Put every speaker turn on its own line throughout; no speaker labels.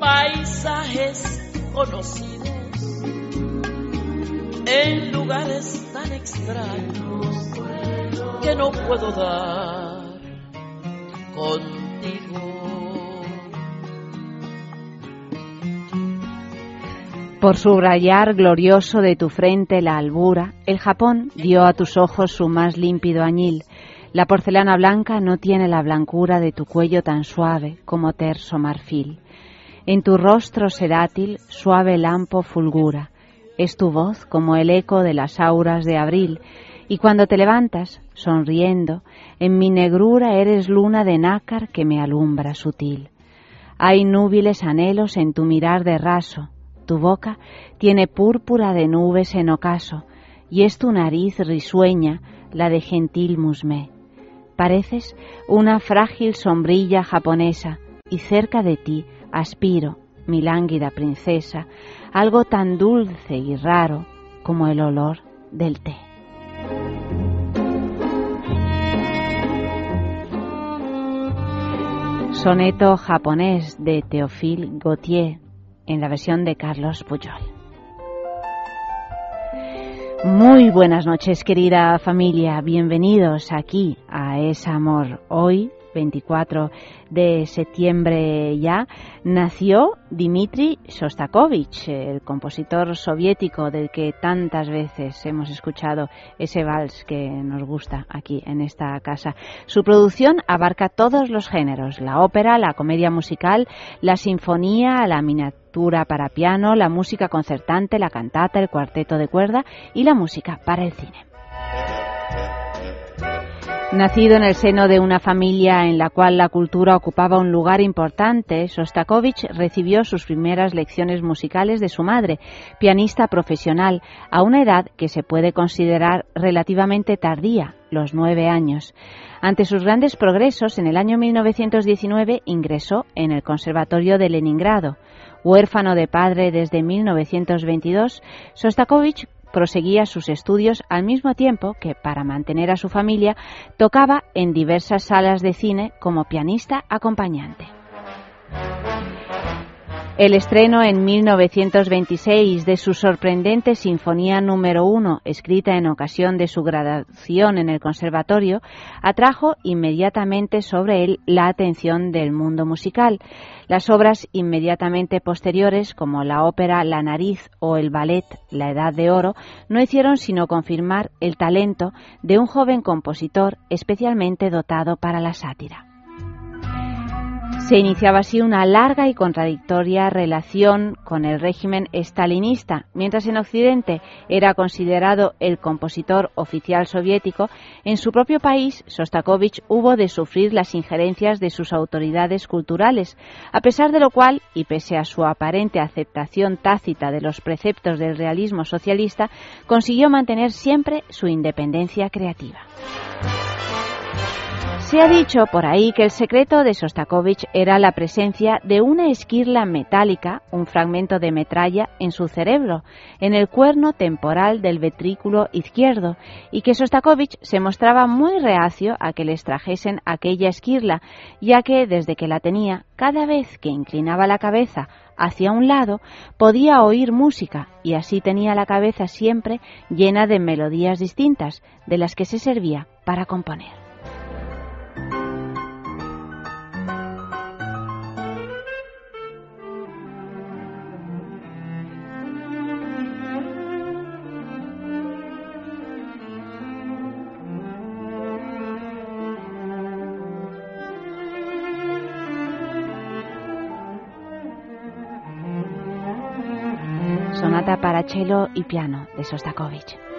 paisajes conocidos en lugares tan extraños que no puedo dar contigo.
Por subrayar glorioso de tu frente la albura, el Japón dio a tus ojos su más límpido añil. La porcelana blanca no tiene la blancura de tu cuello tan suave como terso marfil. En tu rostro sedátil suave lampo fulgura. Es tu voz como el eco de las auras de abril, y cuando te levantas, sonriendo, en mi negrura eres luna de nácar que me alumbra sutil. Hay núbiles anhelos en tu mirar de raso, tu boca tiene púrpura de nubes en ocaso, y es tu nariz risueña la de gentil musmé. Pareces una frágil sombrilla japonesa, y cerca de ti aspiro, mi lánguida princesa, algo tan dulce y raro como el olor del té. Soneto japonés de Théophile Gautier en la versión de Carlos Puyol. Muy buenas noches querida familia, bienvenidos aquí a Es Amor. Hoy 24 de septiembre ya, nació Dmitri Shostakovich, el compositor soviético del que tantas veces hemos escuchado ese vals que nos gusta aquí en esta casa. Su producción abarca todos los géneros, la ópera, la comedia musical, la sinfonía, la miniatura para piano, la música concertante, la cantata, el cuarteto de cuerda y la música para el cine. Nacido en el seno de una familia en la cual la cultura ocupaba un lugar importante, Sostakovich recibió sus primeras lecciones musicales de su madre, pianista profesional, a una edad que se puede considerar relativamente tardía, los nueve años. Ante sus grandes progresos, en el año 1919 ingresó en el Conservatorio de Leningrado. Huérfano de padre desde 1922, Sostakovich proseguía sus estudios al mismo tiempo que, para mantener a su familia, tocaba en diversas salas de cine como pianista acompañante. El estreno en 1926 de su sorprendente Sinfonía número 1, escrita en ocasión de su graduación en el conservatorio, atrajo inmediatamente sobre él la atención del mundo musical. Las obras inmediatamente posteriores, como la ópera La nariz o el ballet La Edad de Oro, no hicieron sino confirmar el talento de un joven compositor especialmente dotado para la sátira. Se iniciaba así una larga y contradictoria relación con el régimen estalinista. Mientras en Occidente era considerado el compositor oficial soviético, en su propio país Sostakovich hubo de sufrir las injerencias de sus autoridades culturales, a pesar de lo cual, y pese a su aparente aceptación tácita de los preceptos del realismo socialista, consiguió mantener siempre su independencia creativa. Se ha dicho por ahí que el secreto de Sostakovich era la presencia de una esquirla metálica, un fragmento de metralla, en su cerebro, en el cuerno temporal del ventrículo izquierdo, y que Sostakovich se mostraba muy reacio a que le extrajesen aquella esquirla, ya que desde que la tenía, cada vez que inclinaba la cabeza hacia un lado, podía oír música y así tenía la cabeza siempre llena de melodías distintas, de las que se servía para componer. Cello y piano de Sostakovich.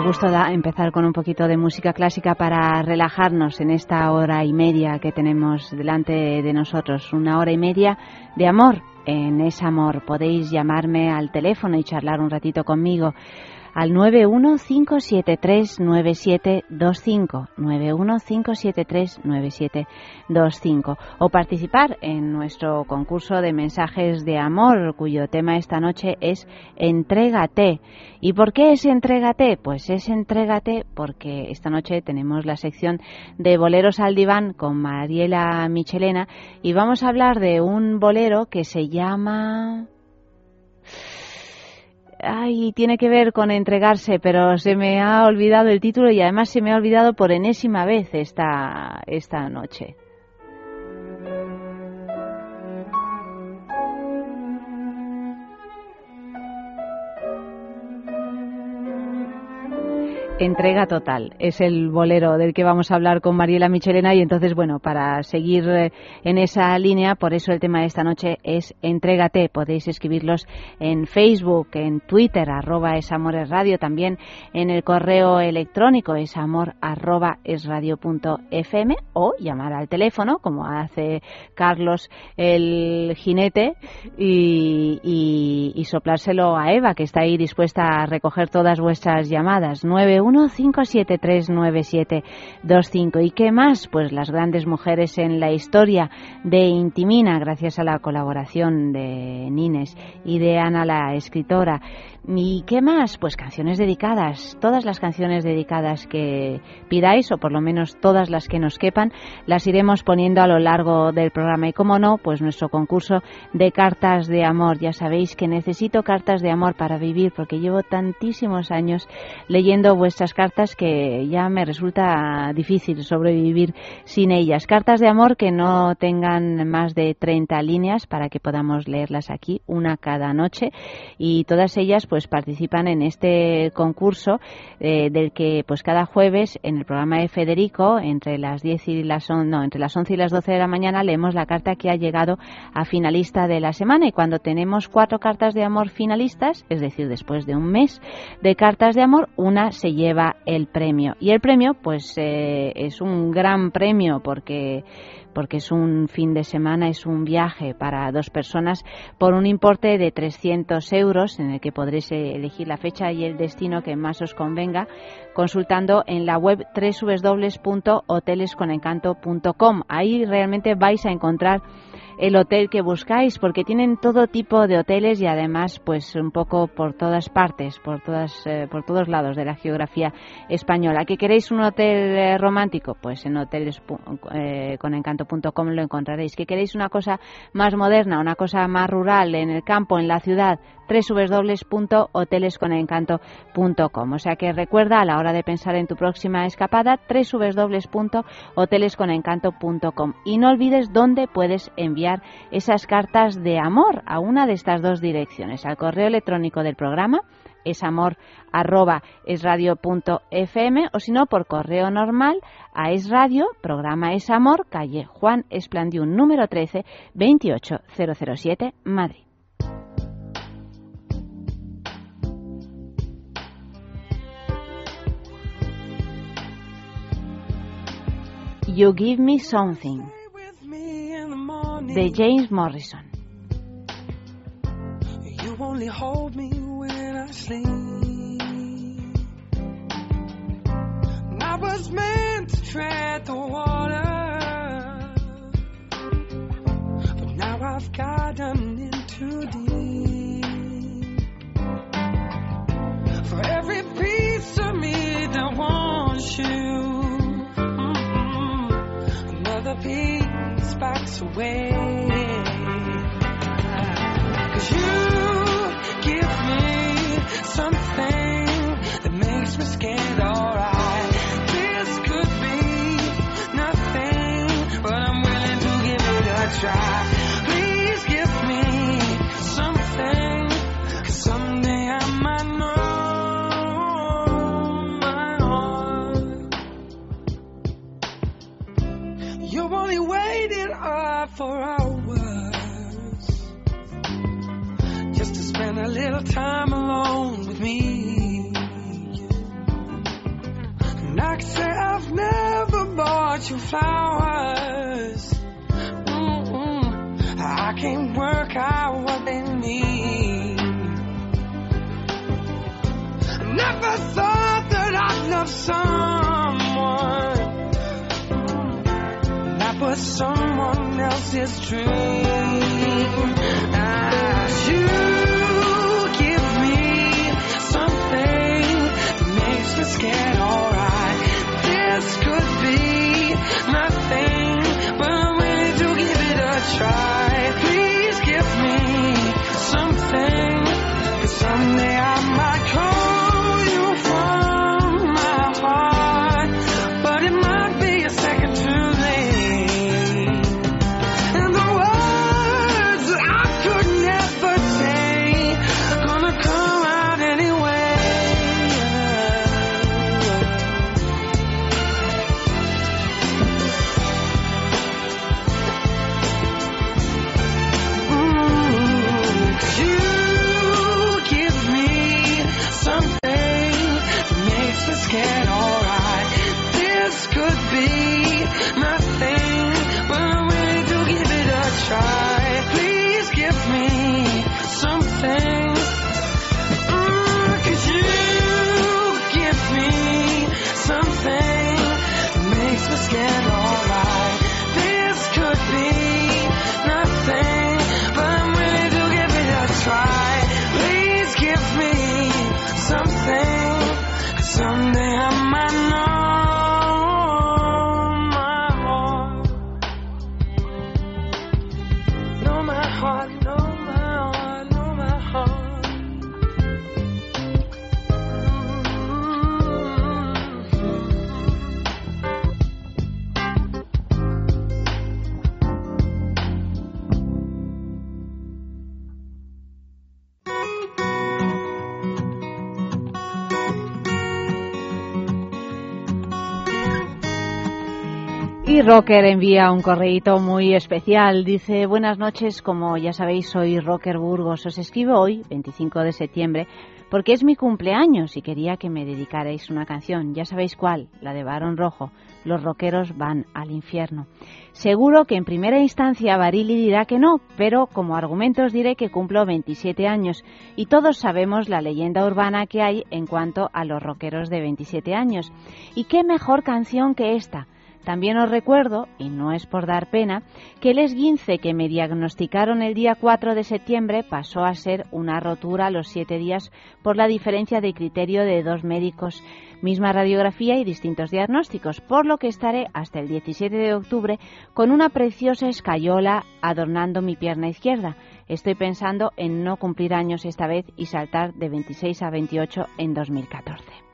Qué gusto empezar con un poquito de música clásica para relajarnos en esta hora y media que tenemos delante de nosotros. Una hora y media de amor. En ese amor podéis llamarme al teléfono y charlar un ratito conmigo al 915739725, 915739725 o participar en nuestro concurso de mensajes de amor cuyo tema esta noche es Entrégate. ¿Y por qué es Entrégate? Pues es Entrégate porque esta noche tenemos la sección de boleros al diván con Mariela Michelena y vamos a hablar de un bolero que se llama ay, tiene que ver con entregarse, pero se me ha olvidado el título y además se me ha olvidado por enésima vez esta, esta noche. Entrega total. Es el bolero del que vamos a hablar con Mariela Michelena y entonces, bueno, para seguir eh, en esa línea, por eso el tema de esta noche es Entrégate. Podéis escribirlos en Facebook, en Twitter, arroba Radio, también en el correo electrónico esamor arroba esradio.fm o llamar al teléfono, como hace Carlos el jinete, y, y, y soplárselo a Eva, que está ahí dispuesta a recoger todas vuestras llamadas. 91 1-573-9725. ¿Y qué más? Pues las grandes mujeres en la historia de Intimina, gracias a la colaboración de Nines y de Ana, la escritora. ¿Y qué más? Pues canciones dedicadas. Todas las canciones dedicadas que pidáis, o por lo menos todas las que nos quepan, las iremos poniendo a lo largo del programa. Y como no, pues nuestro concurso de cartas de amor. Ya sabéis que necesito cartas de amor para vivir, porque llevo tantísimos años leyendo vuestras cartas que ya me resulta difícil sobrevivir sin ellas. Cartas de amor que no tengan más de 30 líneas para que podamos leerlas aquí, una cada noche. Y todas ellas, pues pues participan en este concurso eh, del que pues cada jueves en el programa de Federico entre las 10 y las no, entre las 11 y las 12 de la mañana leemos la carta que ha llegado a finalista de la semana. Y cuando tenemos cuatro cartas de amor finalistas, es decir, después de un mes de cartas de amor, una se lleva el premio. Y el premio pues eh, es un gran premio porque porque es un fin de semana, es un viaje para dos personas por un importe de 300 euros en el que podréis elegir la fecha y el destino que más os convenga consultando en la web www.hotelesconencanto.com. Ahí realmente vais a encontrar el hotel que buscáis porque tienen todo tipo de hoteles y además pues un poco por todas partes, por todas eh, por todos lados de la geografía española. ¿Que queréis un hotel eh, romántico? Pues en hotelesconencanto.com eh, lo encontraréis. ¿Que queréis una cosa más moderna, una cosa más rural en el campo, en la ciudad? www.hotelesconencanto.com. O sea que recuerda a la hora de pensar en tu próxima escapada www.hotelesconencanto.com y no olvides dónde puedes enviar esas cartas de amor a una de estas dos direcciones, al correo electrónico del programa es amor arroba esradio.fm o si no por correo normal a esradio, programa es amor, calle Juan Esplandiún número 13, 28007, Madrid. You Give Me Something de James Morrison. You only hold me when I sleep. I was meant to tread the water, but now I've gotten in too deep. For every piece of me that wants you. Backs away. Cause you give me something that makes me scared, alright. This could be nothing, but I'm willing to give it a try. for hours just to spend a little time alone with me.
And I can say I've never bought you flowers. Mm-mm. I can't work out what they mean. I never thought that I'd love someone. Was someone else's dream. As you give me something that makes me scared,
Rocker envía un correíto muy especial. Dice, buenas noches, como ya sabéis, soy Rocker Burgos. Os escribo hoy, 25 de septiembre, porque es mi cumpleaños y quería que me dedicarais una canción. Ya sabéis cuál, la de Barón Rojo. Los rockeros van al infierno. Seguro que en primera instancia Barili dirá que no, pero como argumentos diré que cumplo 27 años y todos sabemos la leyenda urbana que hay en cuanto a los rockeros de 27 años. ¿Y qué mejor canción que esta? También os recuerdo, y no es por dar pena, que el esguince que me diagnosticaron el día 4 de septiembre pasó a ser una rotura a los siete días por la diferencia de criterio de dos médicos, misma radiografía y distintos diagnósticos, por lo que estaré hasta el 17 de octubre con una preciosa escayola adornando mi pierna izquierda. Estoy pensando en no cumplir años esta vez y saltar de 26 a 28 en 2014.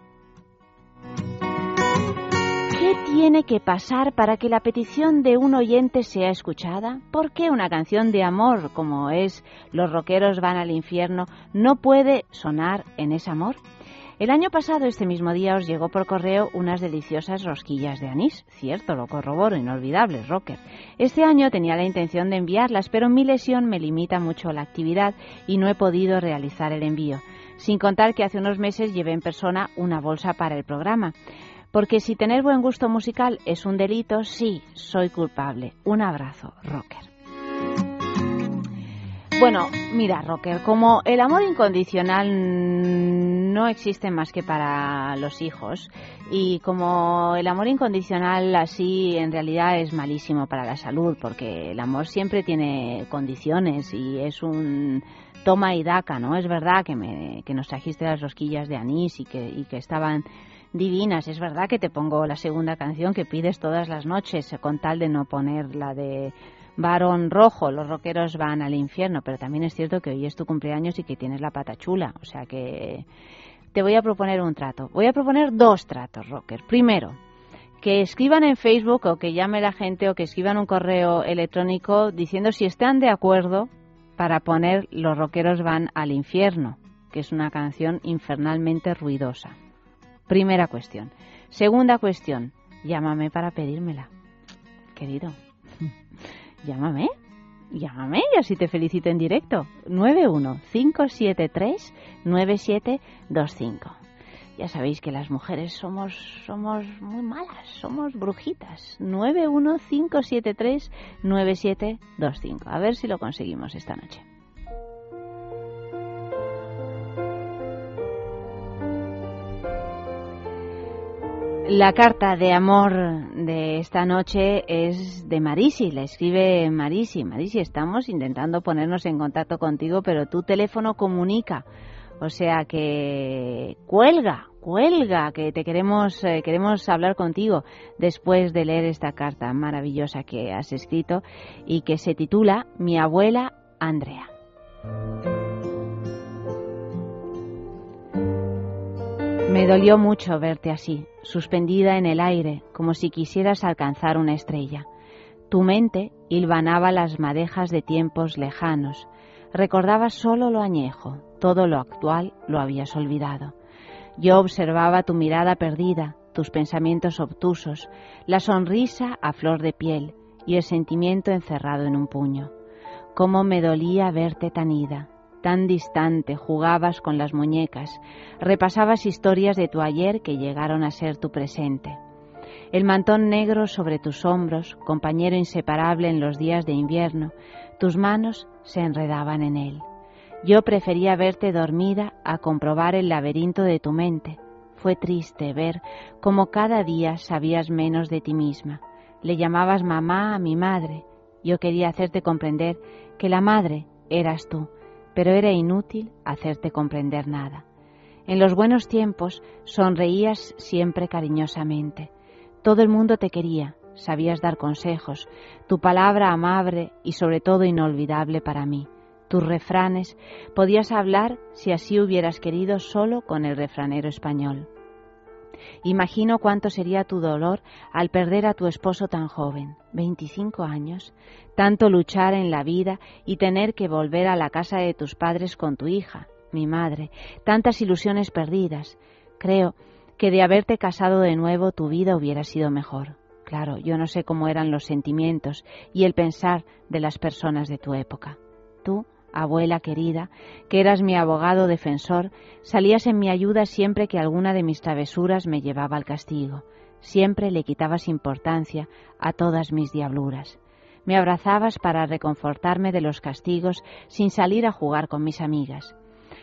¿Qué tiene que pasar para que la petición de un oyente sea escuchada? ¿Por qué una canción de amor como es Los rockeros van al infierno no puede sonar en ese amor? El año pasado, este mismo día, os llegó por correo unas deliciosas rosquillas de anís. Cierto, lo corroboro, inolvidables, rocker. Este año tenía la intención de enviarlas, pero mi lesión me limita mucho la actividad y no he podido realizar el envío. Sin contar que hace unos meses llevé en persona una bolsa para el programa. Porque si tener buen gusto musical es un delito, sí, soy culpable. Un abrazo, rocker. Bueno, mira, Rocker, como el amor incondicional no existe más que para los hijos y como el amor incondicional así en realidad es malísimo para la salud porque el amor siempre tiene condiciones y es un toma y daca, ¿no? Es verdad que, me, que nos trajiste las rosquillas de anís y que, y que estaban divinas. Es verdad que te pongo la segunda canción que pides todas las noches con tal de no poner la de varón rojo, los rockeros van al infierno, pero también es cierto que hoy es tu cumpleaños y que tienes la pata chula, o sea que te voy a proponer un trato. Voy a proponer dos tratos, rocker. Primero, que escriban en Facebook o que llame la gente o que escriban un correo electrónico diciendo si están de acuerdo para poner Los rockeros van al infierno, que es una canción infernalmente ruidosa. Primera cuestión. Segunda cuestión, llámame para pedírmela. Querido, llámame, llámame y así te felicito en directo. 915739725. Ya sabéis que las mujeres somos, somos muy malas, somos brujitas. 915739725. A ver si lo conseguimos esta noche. La carta de amor de esta noche es de Marisi, la escribe Marisi. Marisi, estamos intentando ponernos en contacto contigo, pero tu teléfono comunica. O sea que cuelga, cuelga, que te queremos, eh, queremos hablar contigo después de leer esta carta maravillosa que has escrito y que se titula Mi abuela Andrea. Me dolió mucho verte así, suspendida en el aire, como si quisieras alcanzar una estrella. Tu mente hilvanaba las madejas de tiempos lejanos. Recordabas solo lo añejo, todo lo actual lo habías olvidado. Yo observaba tu mirada perdida, tus pensamientos obtusos, la sonrisa a flor de piel y el sentimiento encerrado en un puño. Cómo me dolía verte tan ida, tan distante, jugabas con las muñecas, repasabas historias de tu ayer que llegaron a ser tu presente. El mantón negro sobre tus hombros, compañero inseparable en los días de invierno, tus manos se enredaban en él. Yo prefería verte dormida a comprobar el laberinto de tu mente. Fue triste ver cómo cada día sabías menos de ti misma. Le llamabas mamá a mi madre. Yo quería hacerte comprender que la madre eras tú, pero era inútil hacerte comprender nada. En los buenos tiempos sonreías siempre cariñosamente. Todo el mundo te quería, sabías dar consejos, tu palabra amable y sobre todo inolvidable para mí. Tus refranes podías hablar si así hubieras querido solo con el refranero español. Imagino cuánto sería tu dolor al perder a tu esposo tan joven, 25 años, tanto luchar en la vida y tener que volver a la casa de tus padres con tu hija, mi madre, tantas ilusiones perdidas. Creo que de haberte casado de nuevo tu vida hubiera sido mejor. Claro, yo no sé cómo eran los sentimientos y el pensar de las personas de tu época. Tú abuela querida, que eras mi abogado defensor, salías en mi ayuda siempre que alguna de mis travesuras me llevaba al castigo. Siempre le quitabas importancia a todas mis diabluras. Me abrazabas para reconfortarme de los castigos sin salir a jugar con mis amigas.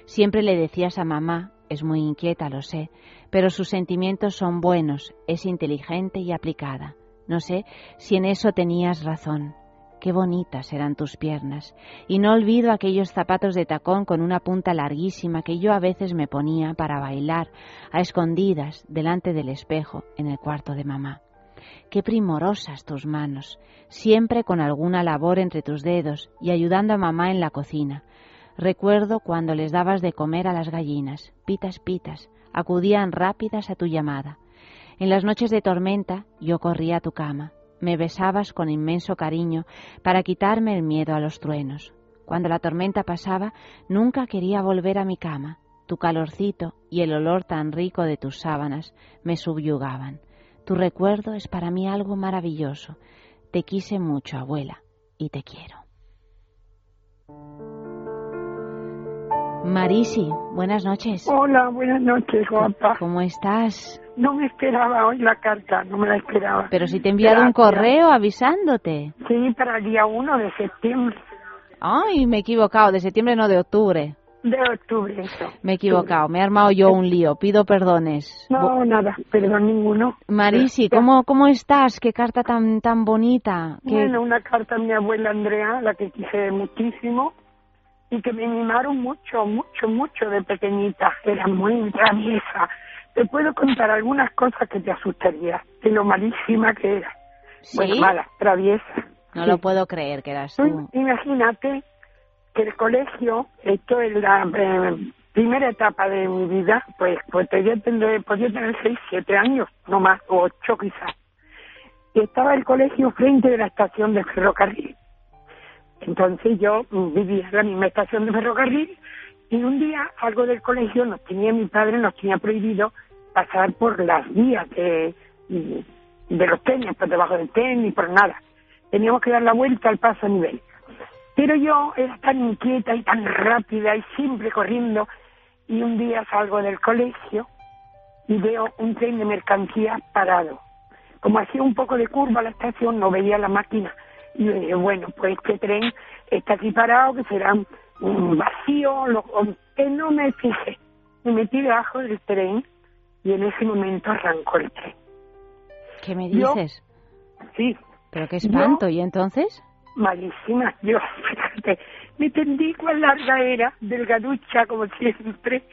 Siempre le decías a mamá, es muy inquieta, lo sé, pero sus sentimientos son buenos, es inteligente y aplicada. No sé si en eso tenías razón. Qué bonitas eran tus piernas. Y no olvido aquellos zapatos de tacón con una punta larguísima que yo a veces me ponía para bailar a escondidas delante del espejo en el cuarto de mamá. Qué primorosas tus manos, siempre con alguna labor entre tus dedos y ayudando a mamá en la cocina. Recuerdo cuando les dabas de comer a las gallinas, pitas, pitas, acudían rápidas a tu llamada. En las noches de tormenta yo corría a tu cama, me besabas con inmenso cariño para quitarme el miedo a los truenos. Cuando la tormenta pasaba, nunca quería volver a mi cama. Tu calorcito y el olor tan rico de tus sábanas me subyugaban. Tu recuerdo es para mí algo maravilloso. Te quise mucho, abuela, y te quiero. Marisi, buenas noches.
Hola, buenas noches, guapa.
¿Cómo estás?
No me esperaba hoy la carta, no me la esperaba.
Pero si te he enviado un correo avisándote.
Sí, para el día 1 de septiembre,
Ay, me he equivocado, de septiembre no de octubre.
de octubre, eso.
Me he equivocado, me he armado yo un lío, pido perdones.
No, nada, perdón ninguno.
Marisi. ¿cómo, ¿cómo estás? Qué carta tan tan bonita. Qué-
Bueno, una carta a mi abuela Andrea, la que quise muchísimo, y que me mimaron mucho, mucho, mucho de pequeñita. Era muy traviesa. Te puedo contar algunas cosas que te asustaría, de lo malísima que era.
¿Sí?
Bueno, mala, traviesa.
No
Sí.
lo puedo creer que eras
Tú imagínate que el colegio, esto es la eh, primera etapa de mi vida, pues, pues podía tener, podía tener seis, siete años, no más, o ocho quizás. Y estaba el colegio frente de la estación de ferrocarril. Entonces yo vivía en la misma estación de ferrocarril y un día algo del colegio nos tenía, mi padre nos tenía prohibido pasar por las vías de, de los tenis, por debajo del tenis, por nada. Teníamos que dar la vuelta al paso a nivel. Pero yo era tan inquieta y tan rápida y siempre corriendo y un día salgo del colegio y veo un tren de mercancías parado. Como hacía un poco de curva la estación, no veía la máquina. Y yo dije, bueno, pues este tren está aquí parado, que será un vacío, lo, que no me fijé. Me metí debajo del tren y en ese momento arrancó el tren.
¿Qué me
Yo-
dices?
Sí,
Pero qué espanto. ¿Y entonces?
malísima. Yo, fíjate, me tendí cuán larga era, delgaducha como siempre,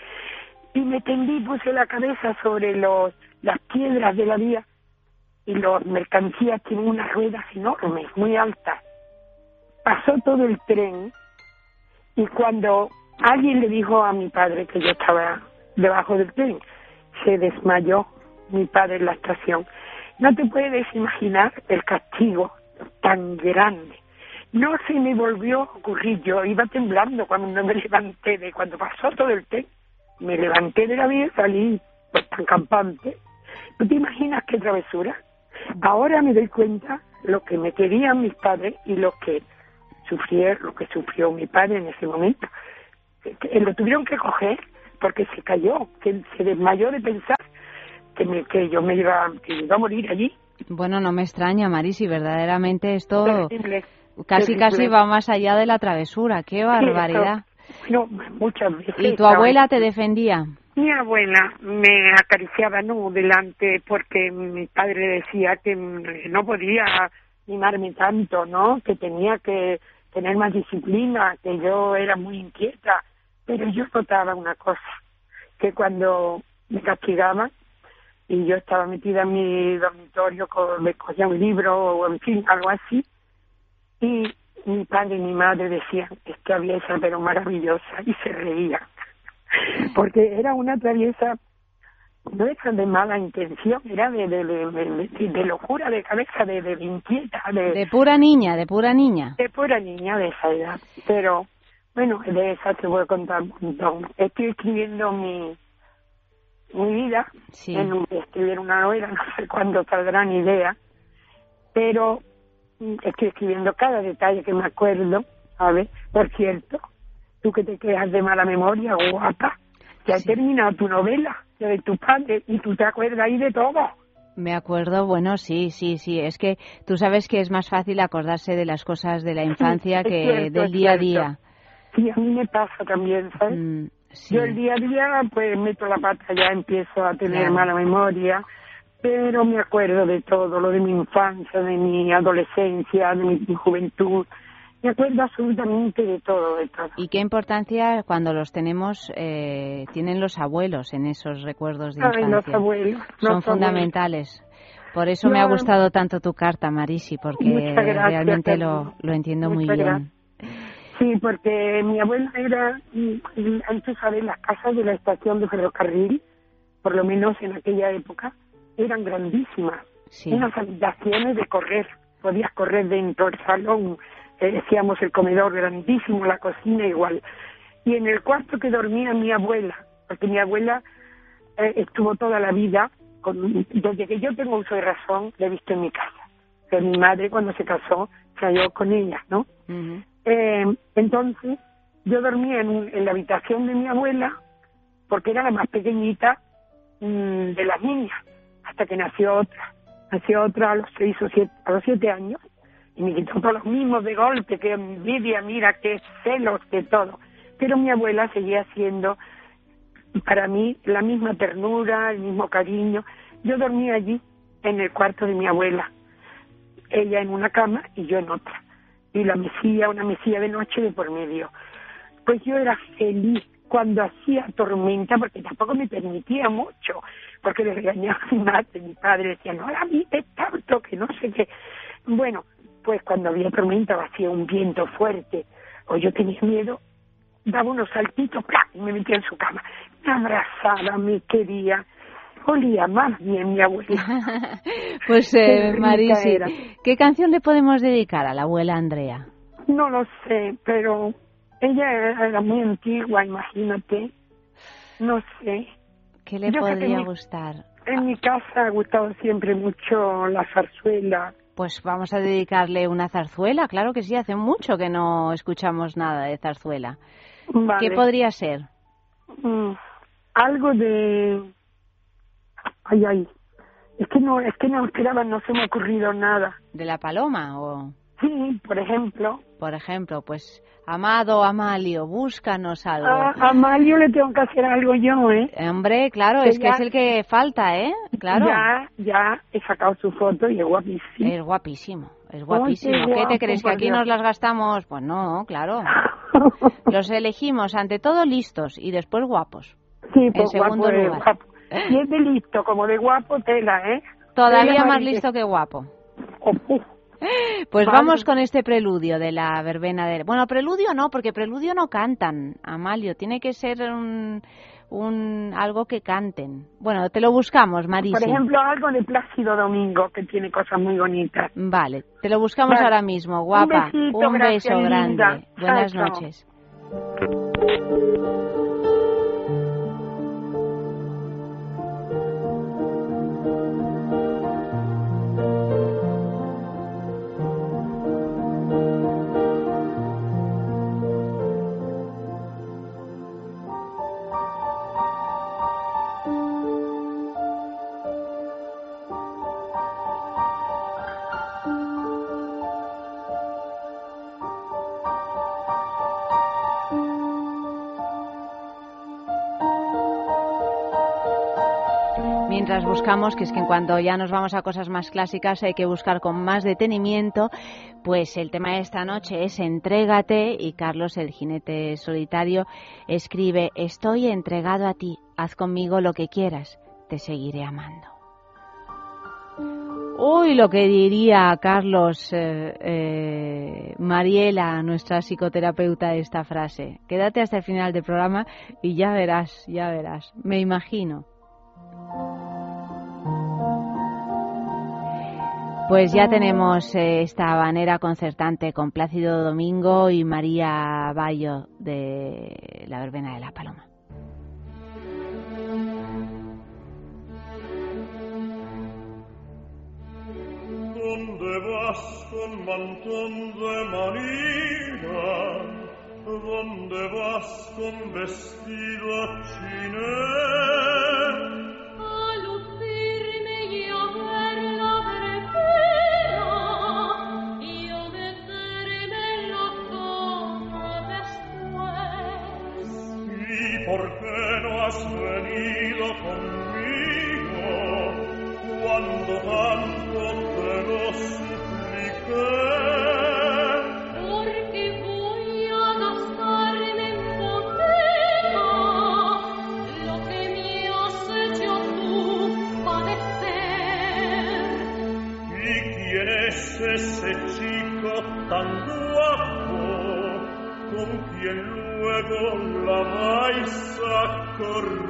y me tendí, puse la cabeza sobre los las piedras de la vía y las mercancías tienen unas ruedas enormes, muy altas. Pasó todo el tren y cuando alguien le dijo a mi padre que yo estaba debajo del tren, se desmayó mi padre en la estación. No te puedes imaginar el castigo tan grande. No se me volvió a ocurrir, yo iba temblando cuando me levanté de cuando pasó todo el tren. Me levanté de la vía, salí pues tan campante. ¿Tú te imaginas qué travesura? Ahora me doy cuenta lo que me querían mis padres y lo que sufrieron, lo que sufrió mi padre en ese momento. Que- que lo tuvieron que coger porque se cayó, que se desmayó de pensar que, me, que yo me iba, que iba a morir allí.
Bueno, no me extraña, Marisi, verdaderamente esto
Terrible.
casi
terrible.
casi va más allá de la travesura. ¡Qué barbaridad!
No, muchas veces.
¿Y tu abuela te defendía?
Mi abuela me acariciaba, no, delante, porque mi padre decía que no podía mimarme tanto, ¿no? Que tenía que tener más disciplina, que yo era muy inquieta. Pero yo notaba una cosa, que cuando me castigaban y yo estaba metida en mi dormitorio, me cogía un libro o en fin, algo así, y mi padre y mi madre decían, es que pero maravillosa, y se reían porque era una traviesa no era de mala intención, era de, de, de, locura de cabeza, de, de inquieta, de,
De pura niña, de pura niña.
de pura niña de esa edad. Pero bueno, de esa te voy a contar un montón. Estoy escribiendo mi, mi vida,
Sí.
en un, escribir una novela, no sé cuándo saldrá ni idea, pero mm, estoy escribiendo cada detalle que me acuerdo, ¿sabes? Por cierto, tú que te quedas de mala memoria, guapa, ya he
Sí.
terminado tu novela, la de tu padre, y tú te acuerdas ahí de todo.
Me acuerdo, bueno, sí, sí, sí. Es que tú sabes que es más fácil acordarse de las cosas de la infancia
es
que
cierto,
del día a día.
Sí, a mí me pasa también, ¿sabes?
Mm, sí.
Yo el día a día, pues meto la pata, ya empiezo a tener
Claro.
mala memoria, pero me acuerdo de todo, lo de mi infancia, de mi adolescencia, de mi juventud. Me acuerdo absolutamente de todo, de todo.
¿Y qué importancia cuando los tenemos, eh, tienen los abuelos en esos recuerdos de
Ay, los
infancia?
abuelos.
Son
los
fundamentales. Por eso me ha gustado tanto tu carta, Marisi, porque
gracias,
realmente lo, lo entiendo muy bien.
gracias. Sí, porque mi abuela era, mm, tú sabes, las casas de la estación de ferrocarril, por lo menos en aquella época, eran grandísimas.
Sí.
Unas habitaciones de correr, podías correr dentro del salón, eh, decíamos el comedor grandísimo, la cocina igual. Y en el cuarto que dormía mi abuela, porque mi abuela eh, estuvo toda la vida, con, desde que yo tengo uso de razón, la he visto en mi casa. Que mi madre cuando se casó, cayó con ella, ¿no? Eh, entonces, yo dormía en, en la habitación de mi abuela, porque era la más pequeñita mm, de las niñas, hasta que nació otra. Nació otra a los seis o siete, a los siete años, y me quitó todos los mismos de golpe, que envidia, mira, qué celos, que todo. Pero mi abuela seguía siendo para mí la misma ternura, el mismo cariño. Yo dormía allí, en el cuarto de mi abuela, ella en una cama y yo en otra y la mesilla, una mesilla de noche de por medio. Pues yo era feliz cuando hacía tormenta, porque tampoco me permitía mucho, porque le regañaba a mi madre, mi padre decía, no la viste tanto, que no sé qué. Bueno, pues cuando había tormenta o hacía un viento fuerte, o yo tenía miedo, daba unos saltitos, ¡plá! y me metía en su cama. Me abrazaba, me quería, olía más bien mi abuela.
pues, eh,
rica
Marisi,
era.
¿qué canción le podemos dedicar a la abuela Andrea?
No lo sé, pero ella era muy antigua, imagínate. No sé.
¿Qué le
Yo
podría gustar?
En mi casa ha gustado siempre mucho la zarzuela.
Pues vamos a dedicarle una zarzuela, claro que sí, hace mucho que no escuchamos nada de zarzuela.
Vale.
¿Qué podría ser?
Mm, algo de Ay, ay. Es que no, es que no esperaba, no se me ha ocurrido nada.
¿De la paloma o...?
Sí, por ejemplo.
Por ejemplo, pues, amado Amalio, búscanos algo.
A, a Mario le tengo que hacer algo yo, ¿eh?
Hombre, claro,
Que
es que
ya-
es el que falta, ¿eh? Claro.
Ya, ya he sacado su foto y es guapísimo.
Es guapísimo, es guapísimo.
qué
¿Qué te
guapo,
crees? ¿Que aquí
Dios.
nos las gastamos? Pues no, claro. Los elegimos ante todo listos y después guapos.
sí, pues
segundo
guapo,
lugar.
guapo. Si es de listo, como de guapo, tela, ¿eh?
Todavía
Tela
más listo que guapo.
Oh.
Pues
Vale.
vamos con este preludio de la verbena de... Bueno, preludio no, porque preludio no cantan, Amalio. Tiene que ser un, un algo que canten. Bueno, te lo buscamos, Marisi.
Por ejemplo, algo de Plácido Domingo, que tiene cosas muy bonitas.
Vale, te lo buscamos
Vale.
ahora mismo, guapa.
besito,
Un beso grande.
linda.
Buenas
chao.
noches. Buscamos, que es que cuando ya nos vamos a cosas más clásicas hay que buscar con más detenimiento, pues el tema de esta noche es Entrégate y Carlos, el jinete solitario, escribe Estoy entregado a ti, haz conmigo lo que quieras, te seguiré amando. Uy, lo que diría Carlos eh, eh, Mariela, nuestra psicoterapeuta, esta frase. Quédate hasta el final del programa y ya verás, ya verás. Me imagino. Pues ya tenemos eh, esta habanera concertante con Plácido Domingo y María Bayo de la Verbena de la Paloma.
¿Dónde vas con mantón de María? ¿Dónde vas con vestido chiné?
non la mai cor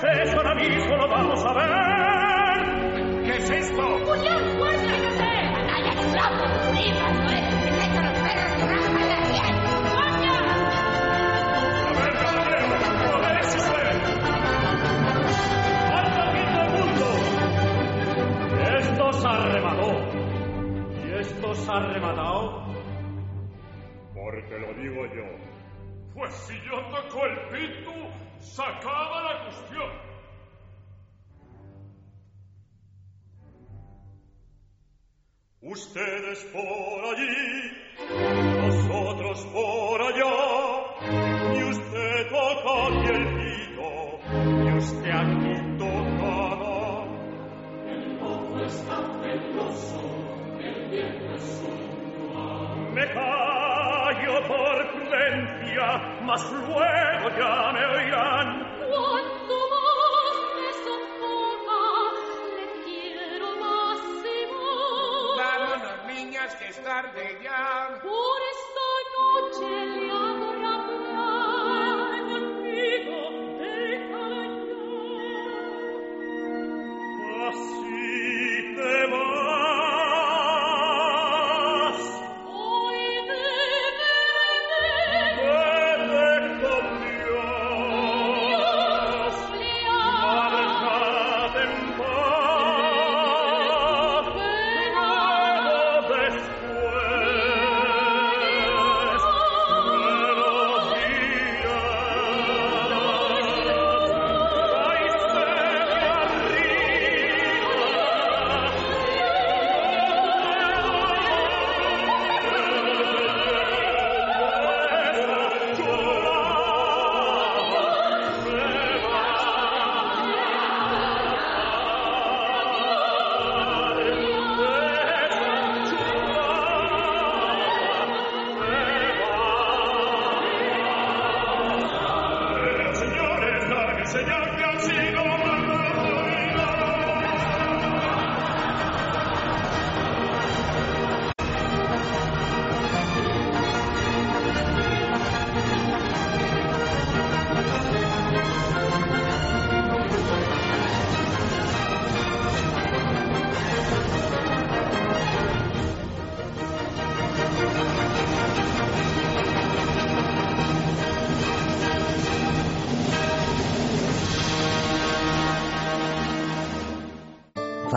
sí. Pues eso ahora mismo lo vamos a ver. ¿Qué es esto?
Julián, tu libro, no eres el secreto de los perros que rajan a.
Esto se arremató. ¿Y esto se ha rematado? Pues si yo toco el pito, se acaba la cuestión. Ustedes por allí, nosotros por allá, ni usted toca ni el pito, ni usted aquí toca nada. Me callo por prudencia, mas luego ya me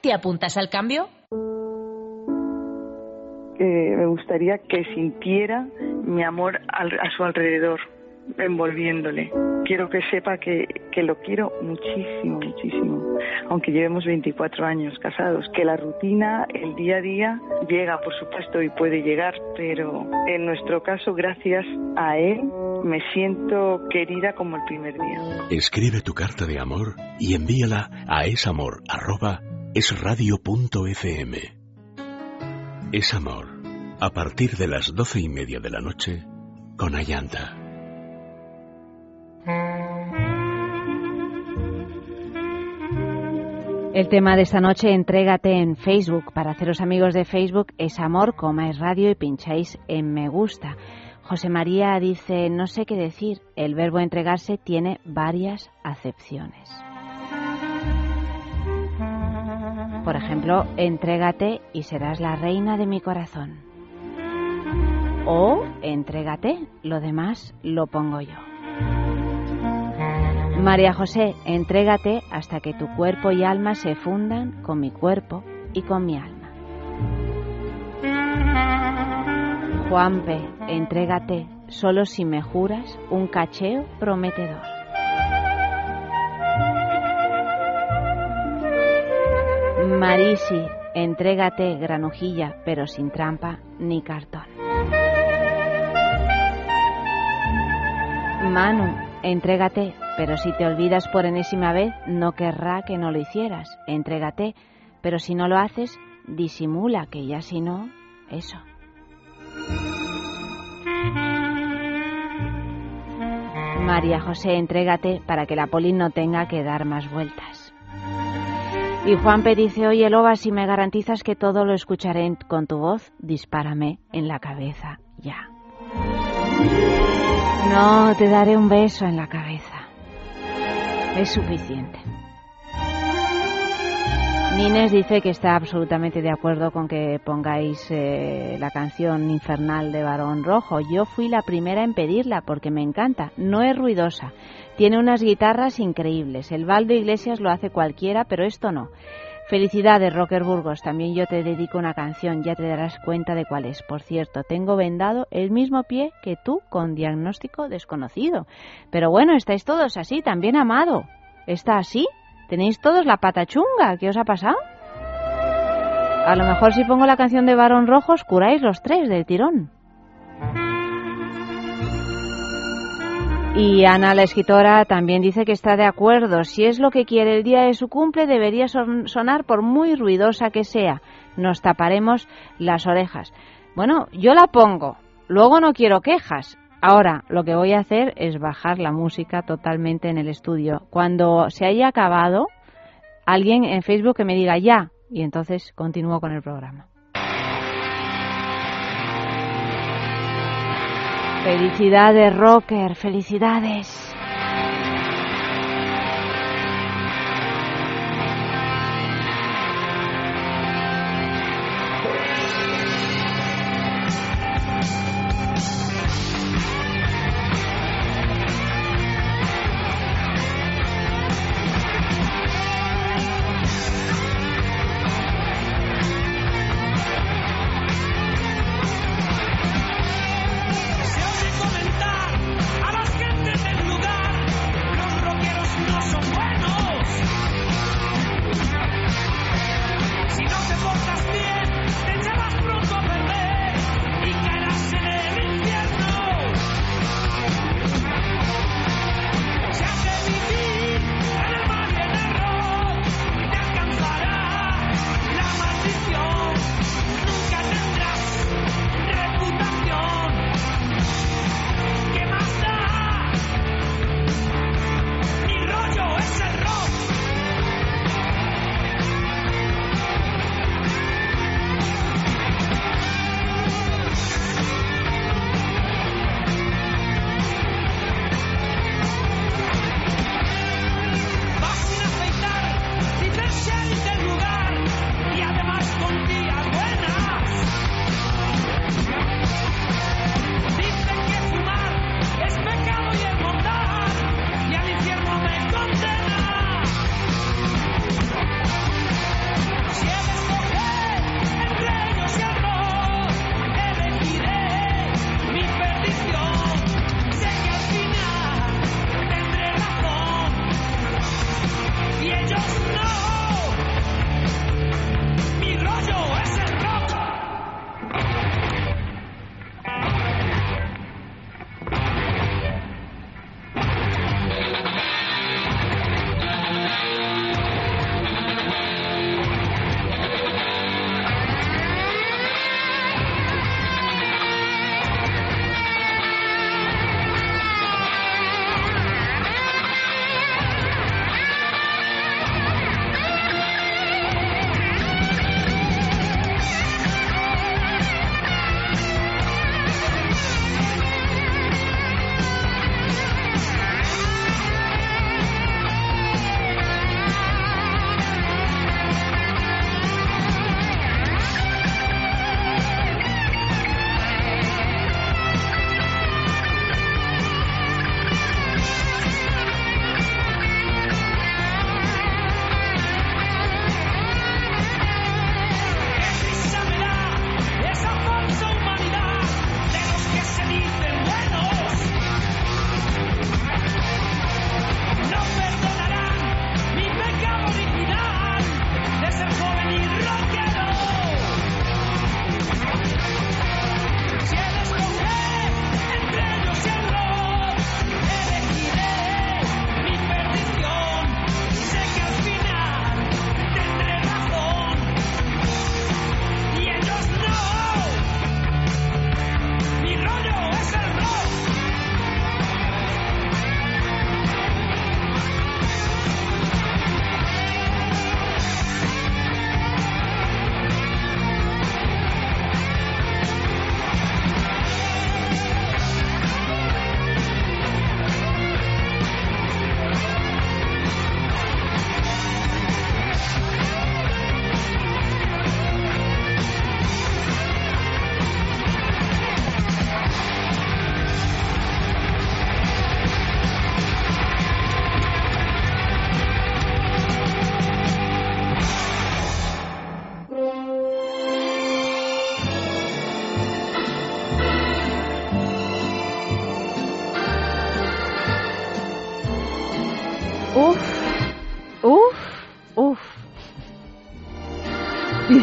¿Te apuntas al cambio?
Eh, me gustaría que sintiera mi amor al- a su alrededor, envolviéndole. Quiero que sepa que, que lo quiero muchísimo, muchísimo, aunque llevemos 24 años casados, que la rutina, el día a día, llega, por supuesto, y puede llegar, pero en nuestro caso, gracias a él, me siento querida como el primer día.
Escribe tu carta de amor y envíala a esamor@esradio.fm. Es amor. A partir de las doce y media de la noche con Ayanta.
El tema de esta noche, entrégate en Facebook. Para haceros amigos de Facebook es amor, coma es radio y pincháis en me gusta. José María dice, no sé qué decir, el verbo entregarse tiene varias acepciones. Por ejemplo, entrégate y serás la reina de mi corazón. O entrégate, lo demás lo pongo yo. María José, entrégate hasta que tu cuerpo y alma se fundan con mi cuerpo y con mi alma. Juanpe, entrégate solo si me juras un cacheo prometedor. Marisi, entrégate granujilla, pero sin trampa ni cartón. Manu, entrégate, pero si te olvidas por enésima vez, no querrá que no lo hicieras. Entrégate, pero si no lo haces, disimula que ya si no, eso. María José, entrégate para que la poli no tenga que dar más vueltas. Y Juanpe dice, oye Loba, si me garantizas que todo lo escucharé con tu voz, dispárame en la cabeza ya. No, te daré un beso en la cabeza. Es suficiente. Nines dice que está absolutamente de acuerdo con que pongáis eh, la canción infernal de Barón Rojo. Yo fui la primera en pedirla porque me encanta. No es ruidosa. Tiene unas guitarras increíbles. El Baldo Iglesias lo hace cualquiera, pero esto no. Felicidades, Rocker Burgos. También yo te dedico una canción, ya te darás cuenta de cuál es. Por cierto, tengo vendado el mismo pie que tú con diagnóstico desconocido. Pero bueno, estáis todos así, también amado. ¿Está así? ¿Tenéis todos la pata chunga? ¿Qué os ha pasado? A lo mejor si pongo la canción de Barón Rojo os curáis los tres del tirón. Y Ana, la escritora, también dice que está de acuerdo. Si es lo que quiere el día de su cumple, debería son- sonar por muy ruidosa que sea. Nos taparemos las orejas. Bueno, yo la pongo. Luego no quiero quejas. Ahora, lo que voy a hacer es bajar la música totalmente en el estudio. Cuando se haya acabado, alguien en Facebook que me diga ya. Y entonces continúo con el programa. Felicidades, Rocker, felicidades.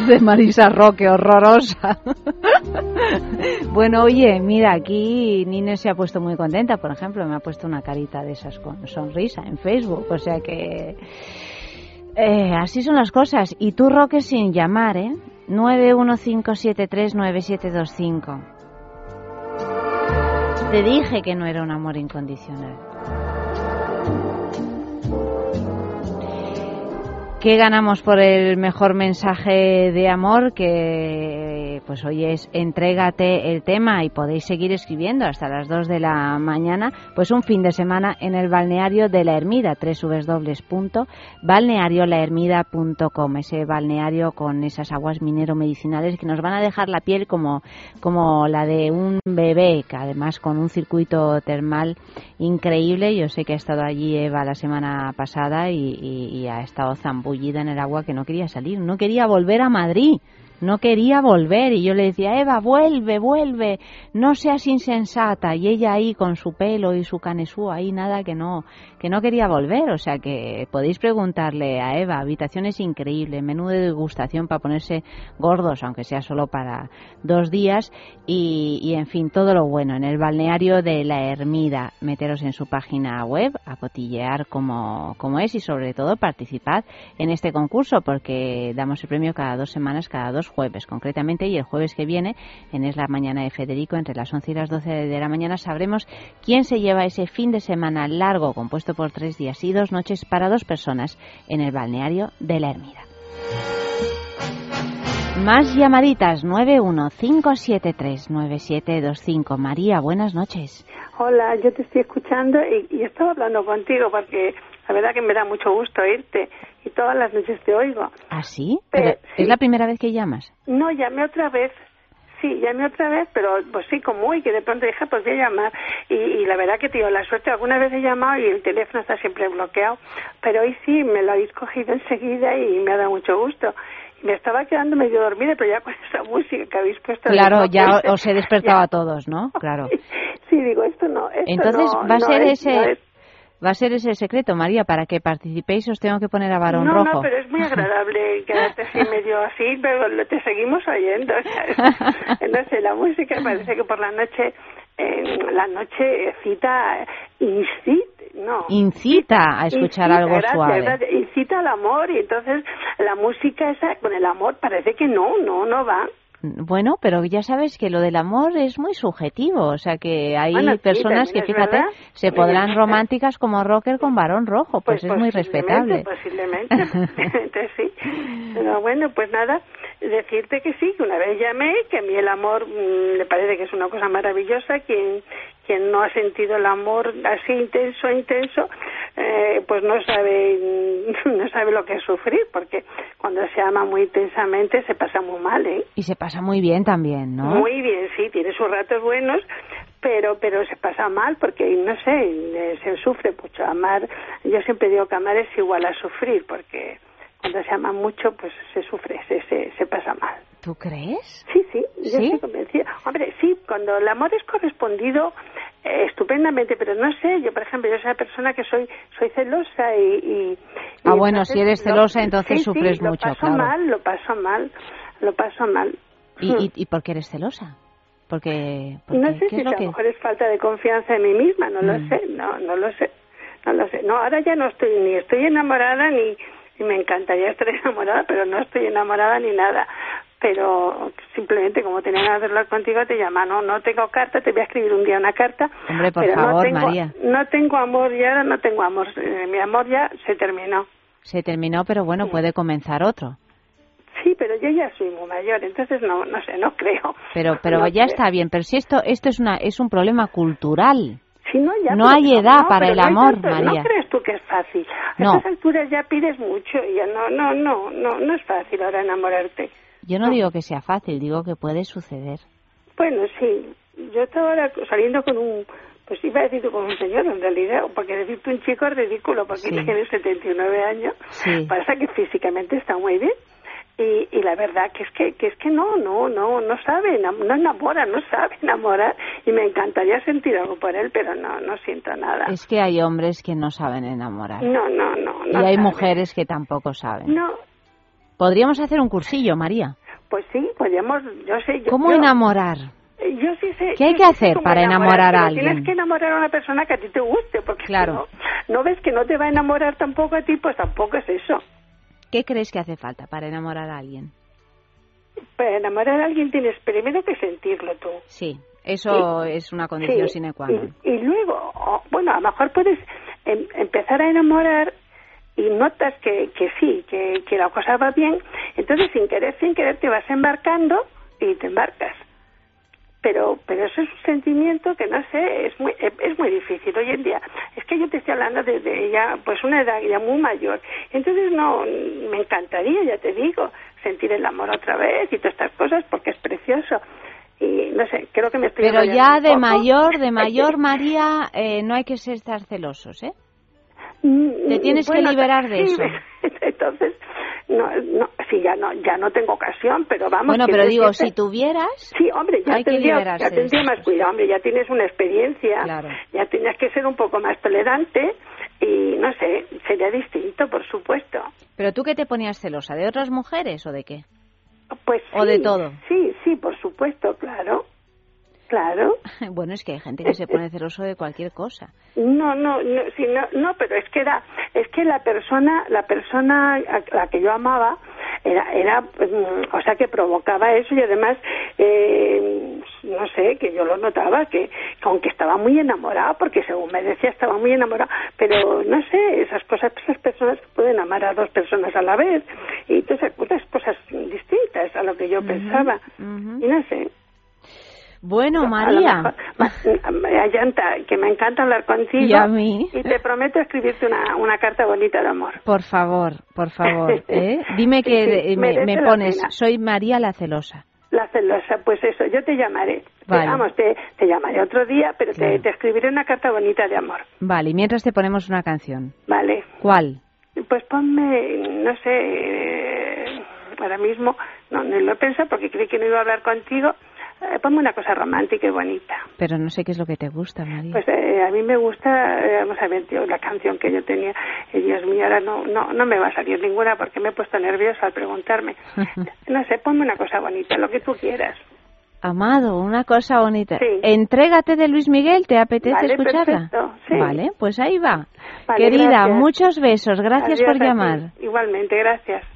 Dice Marisa Roque, horrorosa. bueno, oye, mira, aquí Nine se ha puesto muy contenta, por ejemplo, me ha puesto una carita de esas con sonrisa en Facebook, o sea que... Eh, así son las cosas. Y tú, Roque, sin llamar, ¿eh? 915739725. Te dije que no era un amor incondicional. ¿Qué ganamos por el mejor mensaje de amor? Que pues hoy es entrégate el tema y podéis seguir escribiendo hasta las 2 de la mañana, pues un fin de semana en el balneario de la Ermida, www.balneariolahermida.com, ese balneario con esas aguas minero medicinales que nos van a dejar la piel como, como la de un bebé, que además con un circuito termal increíble. Yo sé que ha estado allí Eva la semana pasada y, y- ha estado en el agua que no quería salir, no quería volver a Madrid. No quería volver y yo le decía, Eva, vuelve, vuelve, no seas insensata. Y ella ahí con su pelo y su canesú ahí, nada que no, que no quería volver. O sea que podéis preguntarle a Eva, habitaciones increíbles, menú de degustación para ponerse gordos, aunque sea solo para dos días. Y, y en fin, todo lo bueno en el balneario de la Ermida. Meteros en su página web, a cotillear como, como es y sobre todo participad en este concurso porque damos el premio cada dos semanas, cada dos jueves concretamente y el jueves que viene en Es la Mañana de Federico entre las 11 y las 12 de la mañana sabremos quién se lleva ese fin de semana largo compuesto por tres días y dos noches para dos personas en el balneario de la Ermida. Más llamaditas 915739725. María, buenas noches.
Hola, yo te estoy escuchando y, y estaba hablando contigo porque la verdad que me da mucho gusto oírte y todas las noches te oigo.
¿Ah, sí?
Pero-
Pero, ¿Es la primera vez que llamas?
No, llamé otra vez. Sí, llamé otra vez, pero pues sí, como hoy, que de pronto dije, pues voy a llamar. Y, y la verdad que, tío, la suerte, alguna vez he llamado y el teléfono está siempre bloqueado. Pero hoy sí, me lo habéis cogido enseguida y me ha dado mucho gusto. Me estaba quedando medio dormida, pero ya con esa música que habéis puesto.
Claro, ya os he despertado
ya.
a todos, ¿no? Claro.
Sí, digo, esto no. Esto
Entonces
no-
va a
no
ser
es-
ese
no es-
va a ser ese el secreto, María, para que participéis os tengo que poner a varón
no,
rojo.
no, pero es muy agradable quedarte así medio así, pero lo- te seguimos oyendo. o sea, es- no sé, la música parece que por la noche, eh, la noche cita, incita, no.
Incita a escuchar
Incita,
algo
gracias,
suave.
gracias, incita al amor y entonces la música esa con el amor parece que no, no, no va.
Bueno, pero ya sabes que lo del amor es muy subjetivo, o sea que hay
Bueno, sí,
personas que, fíjate,
verdad.
se podrán románticas como rocker con varón rojo, pues, es muy respetable.
Posiblemente, posiblemente sí. Pero bueno, pues nada, decirte que sí, que una vez llamé, que a mí el amor mm, me parece que es una cosa maravillosa, quien quien no ha sentido el amor así intenso, intenso, eh, pues no sabe no sabe lo que es sufrir, porque cuando se ama muy intensamente se pasa muy mal, ¿eh?
Y se pasa muy bien también, ¿no?
Muy bien, sí, tiene sus ratos buenos, pero pero se pasa mal porque, no sé, eh, se sufre mucho. Amar, yo siempre digo que amar es igual a sufrir, porque cuando se ama mucho, pues se sufre, se, se, se pasa mal.
¿Tú crees?
Sí, sí, yo
¿Sí?
estoy convencida. Hombre, sí, cuando el amor es correspondido eh, estupendamente, pero no sé, yo por ejemplo, yo soy una persona que soy soy celosa y... y-
Ah,
y
bueno,
entonces
si eres
lo-
celosa, entonces
sí,
sufres
sí, lo
mucho,
paso
claro.
mal, lo paso mal, lo paso mal.
¿Y, y, y por qué eres celosa? Porque, porque
No sé
¿qué
si
es lo
a
que
lo mejor es falta de confianza en mí misma, no lo
Mm.
sé, no, no lo sé, no lo sé. No, ahora ya no estoy ni estoy enamorada ni, ni me encantaría estar enamorada, pero no estoy enamorada ni nada. Pero simplemente como tenía ganas de hablar contigo te llama, no, no tengo carta, te voy a escribir un día una carta.
Hombre, por
pero no
favor,
tengo,
María.
No tengo amor y ahora no tengo amor, Eh, mi amor ya se terminó.
se terminó, pero bueno, puede comenzar otro.
Sí, pero yo ya soy muy mayor, entonces no, no sé, no creo.
Pero, pero
No
ya
creo.
está bien. Pero si esto, esto es una, es un problema cultural.
Si no, ya,
No
pero
hay edad
no,
para el amor,
tanto-
María.
¿No crees tú que es fácil? A
No.
estas alturas ya pides mucho y ya no, no, no, no, no es fácil ahora enamorarte.
Yo no digo que sea fácil, digo que puede suceder.
Bueno, sí, yo estaba ahora saliendo con un, pues iba a decirte con un señor en realidad, porque decirte un chico es ridículo porque
Sí.
tiene 79 años,
Sí.
pasa que físicamente está muy bien. Y, y la verdad que es que, que es que no, no, no, no sabe, no enamora, no sabe enamorar y me encantaría sentir algo por él, pero no, no siento nada.
Es que hay hombres que no saben enamorar.
No, no, no.
y
no
hay
sabe.
mujeres que tampoco saben.
No,
Podríamos hacer un cursillo, María.
Pues sí, podríamos, yo sé... Yo,
¿Cómo
yo-
enamorar?
Yo sí sé.
¿Qué hay que
sí
hacer para enamorar a
pero
alguien?
Tienes que enamorar a una persona que a ti te guste, porque
Claro.
si no, no ves que no te va a enamorar tampoco a ti, pues tampoco es eso.
¿Qué crees que hace falta para enamorar a alguien?
Para enamorar a alguien tienes primero que sentirlo tú.
Sí, eso es una condición
Sí,
sine qua non.
Y, y luego, bueno, a lo mejor puedes em- empezar a enamorar y notas que, que sí, que, que la cosa va bien, entonces sin querer, sin querer te vas embarcando y te embarcas. Pero, pero eso es un sentimiento que no sé, es muy, es muy difícil hoy en día. Es que yo te estoy hablando de, de ya, pues una edad ya muy mayor. Entonces no, me encantaría, ya te digo, sentir el amor otra vez y todas estas cosas porque es precioso. Y no sé, creo que me estoy
Pero ya de mayor, de mayor, María, eh, no hay que ser estar celosos, ¿eh? Te tienes que liberar de
sí,
eso.
Entonces, no, no, sí, ya no, ya no tengo ocasión, pero vamos.
Bueno, pero digo, si tuvieras,
Sí, hombre, ya tendría, ya tendría más cuidado, hombre, ya tienes una experiencia,
Claro.
ya tienes que ser un poco más tolerante y, no sé, sería distinto, por supuesto.
pero tú qué te ponías celosa, ¿de otras mujeres o de qué?
Pues
¿O de todo?
Sí, sí, por supuesto, claro, claro.
Bueno, es que hay gente que se pone celoso de cualquier cosa.
No, no, no, sí, no, no, pero es que era, es que la persona, la persona a la que yo amaba era, era, mm, o sea, que provocaba eso y además, eh, no sé, que yo lo notaba que, que aunque estaba muy enamorada, porque según me decía estaba muy enamorada, pero no sé, esas cosas, esas personas pueden amar a dos personas a la vez y todas esas cosas distintas a lo que yo pensaba y no sé.
Bueno, María,
Ayanta, que me encanta hablar contigo.
Y a mí.
Y te prometo escribirte una, una carta bonita de amor.
por favor, por favor, ¿eh? Dime que
Sí, sí,
me, me pones, soy María la celosa.
La celosa, pues eso, yo te llamaré.
Vale.
vamos, te, te llamaré otro día, pero te-
Claro.
te, escribiré una carta bonita de amor.
Vale, y mientras te ponemos una canción.
Vale.
¿Cuál?
Pues ponme, no sé, eh, ahora mismo, no, no lo he pensado porque creí que no iba a hablar contigo. Eh, ponme una cosa romántica y bonita.
Pero no sé qué es lo que te gusta, María.
Pues eh, a mí me gusta, eh, vamos a ver, tío, la canción que yo tenía, eh, Dios mío, ahora no, no, no me va a salir ninguna porque me he puesto nerviosa al preguntarme. No sé, ponme una cosa bonita, lo que tú quieras.
Amado, una cosa bonita.
Sí.
Entrégate de Luis Miguel, ¿te apetece
Vale,
escucharla?
perfecto, sí.
Vale, pues ahí va.
Vale,
Querida,
gracias.
muchos besos, gracias
Adiós
por llamar.
Igualmente, gracias.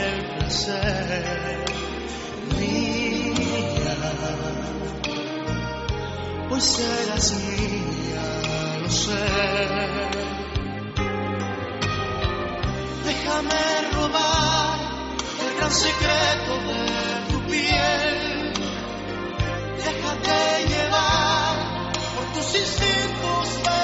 Del placer, mía. Hoy serás mía, lo sé. Déjame robar el gran secreto de tu piel. Déjate llevar por tus instintos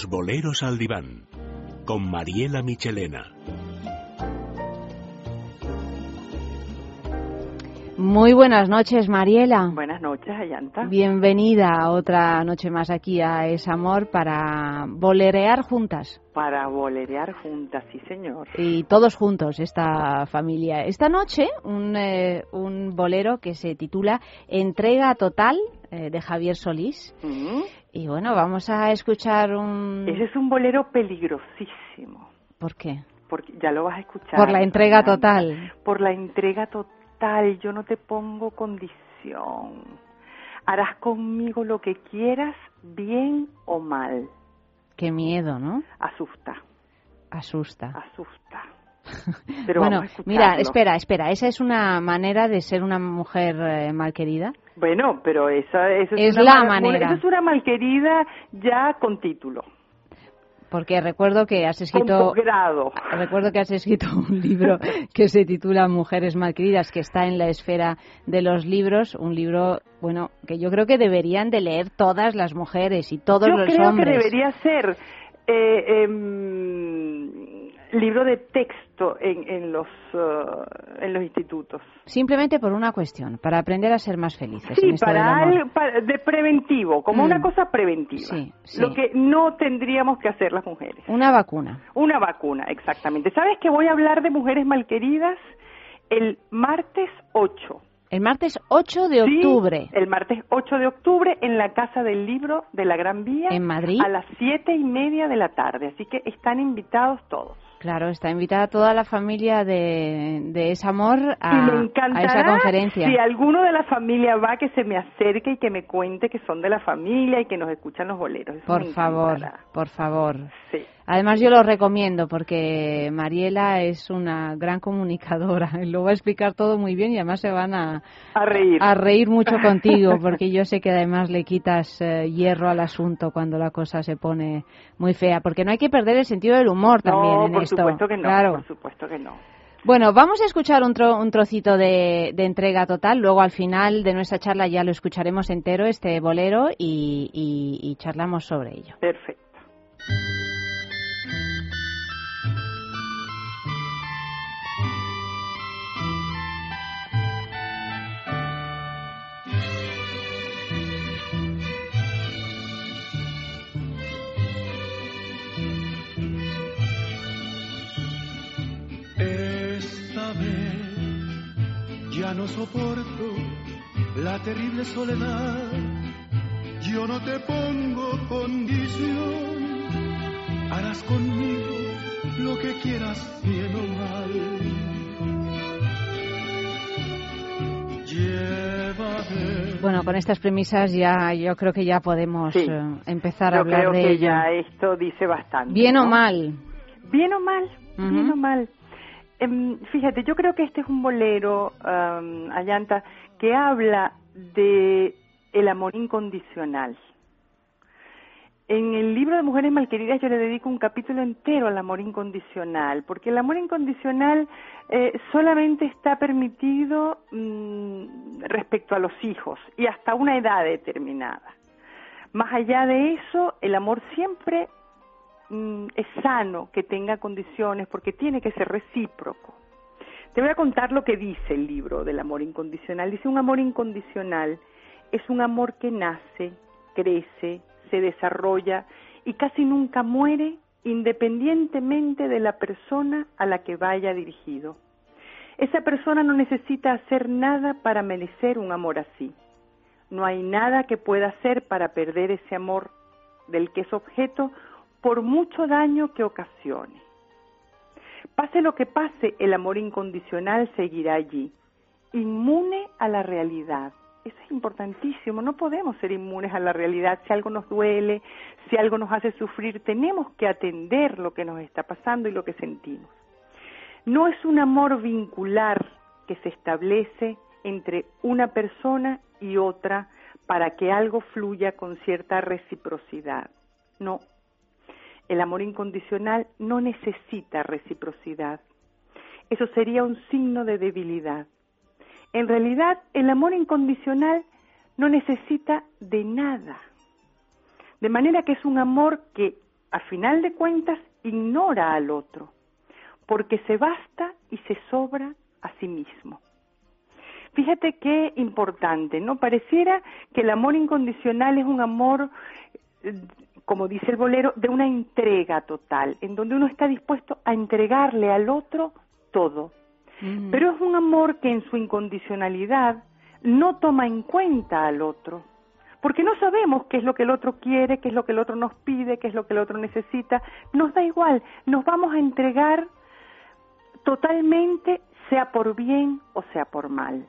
Los boleros al diván. Con Mariela Michelena.
Muy buenas noches, Mariela.
Buenas noches, Ayanta.
Bienvenida otra noche más aquí a Es Amor para bolerear juntas.
Para bolerear juntas, sí, señor.
Y todos juntos, esta familia. Esta noche, un, eh, un bolero que se titula Entrega Total eh, de Javier Solís.
Mm.
Y bueno, vamos a escuchar un...
Ese es un bolero peligrosísimo.
¿Por qué?
Porque ya lo vas a escuchar.
Por la entrega total.
Por la entrega total. Yo no te pongo condición. Harás conmigo lo que quieras, bien o mal.
Qué miedo, ¿no?
Asusta,
Asusta.
asusta. Pero
bueno, mira, espera, espera. ¿Esa es una manera de ser una mujer eh, malquerida?
Bueno, pero esa,
Es
una
la
mal-
manera.
Eso es una malquerida ya con título.
Porque recuerdo que has
Con
escrito recuerdo que has escrito un libro que se titula Mujeres malqueridas que está en la esfera de los libros, un libro bueno que yo creo que deberían de leer todas las mujeres y todos
Yo
los
creo
hombres.
que debería ser eh, em, libro de texto en, en los eh, en los institutos.
Simplemente por una cuestión, para aprender a ser más felices.
Sí,
en esto del
para,
amor.
algo- para- de preventivo, como
Mm.
una cosa preventiva.
Sí, sí.
Lo que no tendríamos que hacer las mujeres.
Una vacuna.
Una vacuna, exactamente. ¿Sabes que voy a hablar de mujeres malqueridas el martes 8?
El martes 8 de
Sí,
octubre.
el martes 8 de octubre en la Casa del Libro de la Gran Vía.
¿En Madrid?
A las siete y media de la tarde. Así que están invitados todos.
Claro, está invitada toda la familia de, de Es Amor a,
y me
a
encantará
esa conferencia.
si alguno de la familia va que se me acerque y que me cuente que son de la familia y que nos escuchan los boleros. Eso
Por favor,
encantará.
por favor.
Sí.
Además, yo lo recomiendo porque Mariela es una gran comunicadora. Lo va a explicar todo muy bien y además se van a,
A reír.
a reír mucho contigo porque yo sé que además le quitas eh, hierro al asunto cuando la cosa se pone muy fea. Porque no hay que perder el sentido del humor también
no,
en
por
esto.
supuesto que no.
Claro.
Por supuesto que no.
Bueno, vamos a escuchar un, tro- un trocito de, de entrega total. Luego, al final de nuestra charla, ya lo escucharemos entero, este bolero, y, y- y charlamos sobre ello.
Perfecto.
Ya no soporto la terrible soledad. Yo no te pongo condición, harás conmigo lo que quieras, bien o mal. Llévame.
Bueno, con estas premisas ya yo creo que ya podemos
Sí.
eh, empezar a
Yo
hablar
creo
de
que
ello.
ya esto dice bastante.
Bien o
¿no?
mal.
Bien o mal,
Ujú.
bien o mal. Em, fíjate, yo creo que este es un bolero, um, Ayanta, que habla de el amor incondicional. En el libro de Mujeres Malqueridas yo le dedico un capítulo entero al amor incondicional, porque el amor incondicional eh, solamente está permitido mm, respecto a los hijos y hasta una edad determinada. Más allá de eso, el amor siempre mm, es sano que tenga condiciones porque tiene que ser recíproco. Te voy a contar lo que dice el libro del amor incondicional. Dice un amor incondicional es un amor que nace, crece, se desarrolla y casi nunca muere independientemente de la persona a la que vaya dirigido. Esa persona no necesita hacer nada para merecer un amor así. No hay nada que pueda hacer para perder ese amor del que es objeto por mucho daño que ocasione. Pase lo que pase, el amor incondicional seguirá allí, inmune a la realidad. Eso es importantísimo, no podemos ser inmunes a la realidad. Si algo nos duele, si algo nos hace sufrir, tenemos que atender lo que nos está pasando y lo que sentimos. No es un amor vincular que se establece entre una persona y otra para que algo fluya con cierta reciprocidad. No, el amor incondicional no necesita reciprocidad. Eso sería un signo de debilidad. En realidad, el amor incondicional no necesita de nada. De manera que es un amor que, a final de cuentas, ignora al otro, porque se basta y se sobra a sí mismo. Fíjate qué importante, ¿no? Pareciera que el amor incondicional es un amor, eh, como dice el bolero, de una entrega total, en donde uno está dispuesto a entregarle al otro todo. Pero es un amor que en su incondicionalidad no toma en cuenta al otro, porque no sabemos qué es lo que el otro quiere, qué es lo que el otro nos pide, qué es lo que el otro necesita. Nos da igual, nos vamos a entregar totalmente, sea por bien o sea por mal.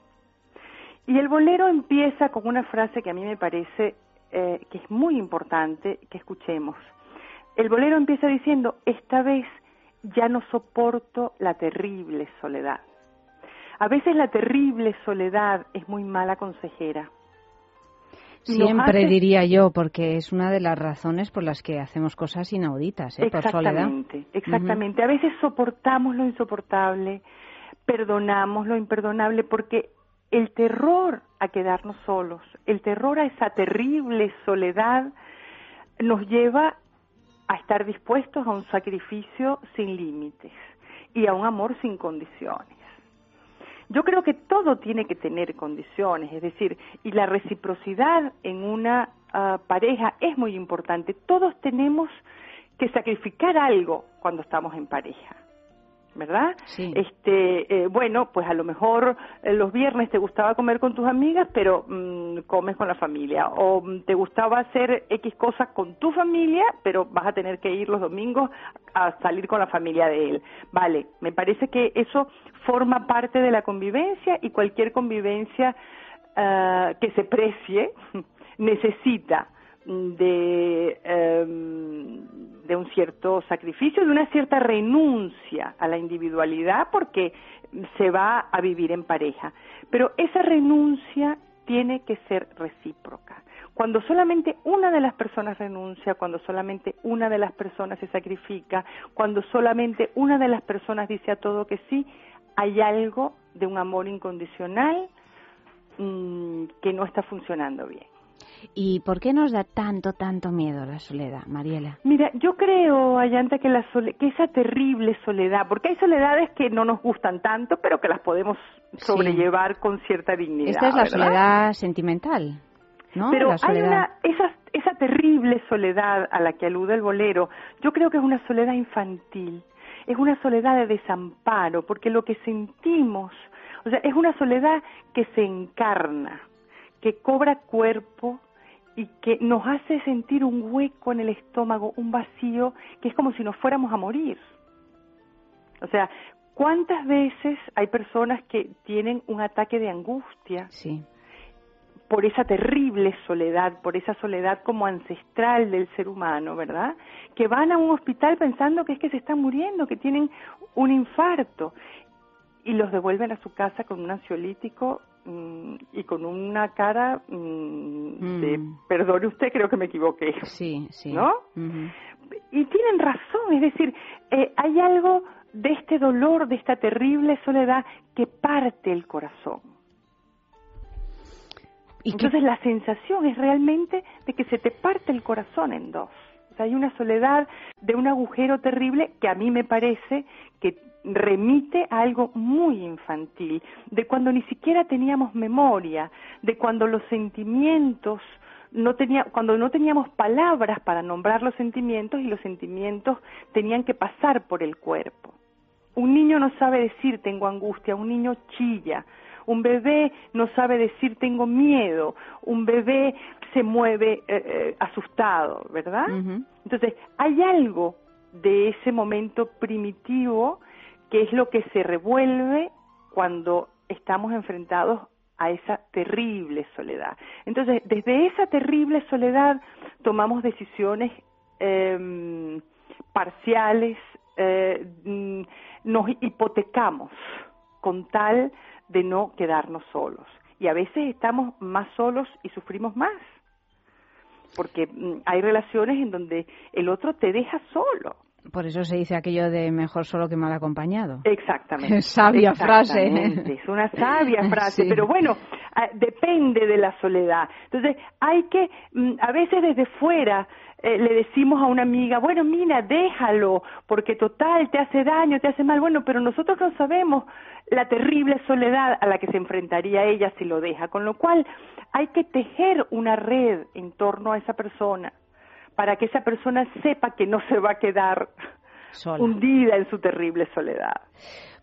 Y el bolero empieza con una frase que a mí me parece eh, que es muy importante que escuchemos. El bolero empieza diciendo, esta vez ya no soporto la terrible soledad. A veces la terrible soledad es muy mala consejera.
Siempre
hace-
diría yo, porque es una de las razones por las que hacemos cosas inauditas, ¿eh? por soledad.
Exactamente, exactamente. A veces soportamos lo insoportable, perdonamos lo imperdonable, porque el terror a quedarnos solos, el terror a esa terrible soledad, nos lleva a estar dispuestos a un sacrificio sin límites y a un amor sin condiciones. Yo creo que todo tiene que tener condiciones, es decir, y la reciprocidad en una ah, pareja es muy importante. Todos tenemos que sacrificar algo cuando estamos en pareja. ¿Verdad?
Sí.
Este, eh, bueno, pues a lo mejor eh, los viernes te gustaba comer con tus amigas, pero mm, comes con la familia. O mm, te gustaba hacer X cosas con tu familia, pero vas a tener que ir los domingos a salir con la familia de él. Vale, me parece que eso forma parte de la convivencia y cualquier convivencia ah, que se precie necesita de, em, de un cierto sacrificio, de una cierta renuncia a la individualidad porque se va a vivir en pareja. Pero esa renuncia tiene que ser recíproca. Cuando solamente una de las personas renuncia, cuando solamente una de las personas se sacrifica, cuando solamente una de las personas dice a todo que sí, hay algo de un amor incondicional mm, que no está funcionando bien.
¿Y por qué nos da tanto, tanto miedo la soledad, Mariela?
Mira, yo creo, Ayanta, que, la sole- que esa terrible soledad, porque hay soledades que no nos gustan tanto, pero que las podemos sobrellevar con cierta dignidad.
Esta es la
¿verdad?
soledad sentimental, ¿no?
Pero
la
hay una, esa, esa terrible soledad a la que alude el bolero, yo creo que es una soledad infantil, es una soledad de desamparo, porque lo que sentimos, o sea, es una soledad que se encarna, que cobra cuerpo y que nos hace sentir un hueco en el estómago, un vacío, que es como si nos fuéramos a morir. O sea, ¿cuántas veces hay personas que tienen un ataque de angustia?
Sí.
por esa terrible soledad, por esa soledad como ancestral del ser humano, ¿verdad? Que van a un hospital pensando que es que se están muriendo, que tienen un infarto y los devuelven a su casa con un ansiolítico y con una cara mm, de, perdone usted, creo que me equivoqué.
Sí, sí.
¿No? Y tienen razón, es decir, eh, hay algo de este dolor, de esta terrible soledad que parte el corazón. Entonces la sensación es realmente de que se te parte el corazón en dos. O sea, hay una soledad de un agujero terrible que a mí me parece que remite a algo muy infantil, de cuando ni siquiera teníamos memoria, de cuando los sentimientos no tenía, cuando no teníamos palabras para nombrar los sentimientos y los sentimientos tenían que pasar por el cuerpo. Un niño no sabe decir tengo angustia, un niño chilla, un bebé no sabe decir tengo miedo, un bebé se mueve eh, eh, asustado, ¿verdad? Entonces, hay algo de ese momento primitivo que es lo que se revuelve cuando estamos enfrentados a esa terrible soledad. Entonces, desde esa terrible soledad tomamos decisiones em, parciales, eh, mm, nos hipotecamos con tal de no quedarnos solos. Y a veces estamos más solos y sufrimos más, porque mm, hay relaciones en donde el otro te deja solo.
Por eso se dice aquello de mejor solo que mal acompañado.
Exactamente.
Sabia frase.
Exactamente, Es una sabia frase,
Sí.
pero bueno, ah, depende de la soledad. Entonces, hay que, mm, a veces desde fuera, eh, le decimos a una amiga, bueno, mira, déjalo, porque total, te hace daño, te hace mal. Bueno, pero nosotros no sabemos la terrible soledad a la que se enfrentaría ella si lo deja. Con lo cual, hay que tejer una red en torno a esa persona para que esa persona sepa que no se va a quedar
Sola.
hundida en su terrible soledad.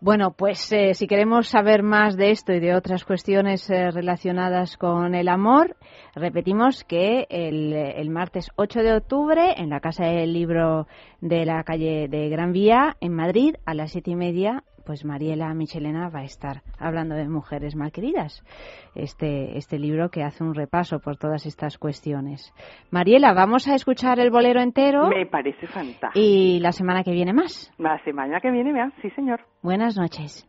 Bueno, pues eh, si queremos saber más de esto y de otras cuestiones eh, relacionadas con el amor, repetimos que el, el martes 8 de octubre en la Casa del Libro de la calle de Gran Vía, en Madrid, a las siete y media, pues Mariela Michelena va a estar hablando de mujeres malqueridas. Este, este libro que hace un repaso por todas estas cuestiones. Mariela, vamos a escuchar el bolero entero
Me parece fantástico.
y la semana que viene más.
La semana que viene, vean, sí, señor.
Buenas noches.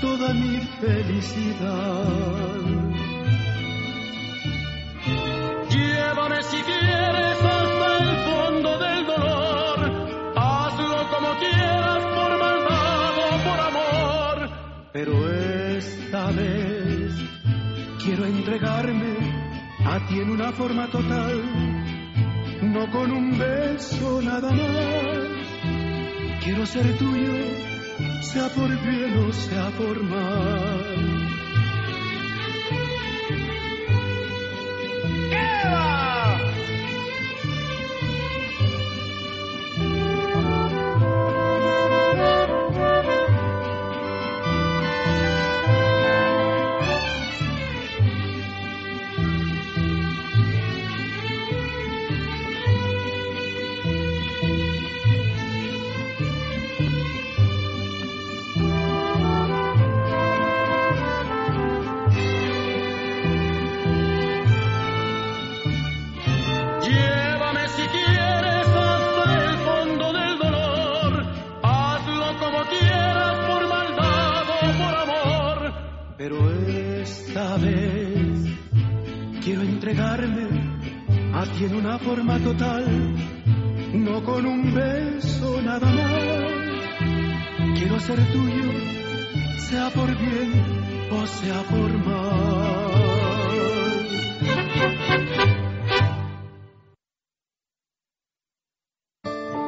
toda mi felicidad. Llévame si quieres hasta el fondo del dolor, hazlo como quieras por maldad o por amor, pero esta vez quiero entregarme a ti en una forma total, no con un beso nada más. Quiero ser tuyo sea por bien o sea por mal. Vez quiero entregarme a ti en una forma total, no con un beso nada más. Quiero ser tuyo, sea por bien o sea por mal.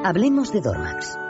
Hablemos de Dormax.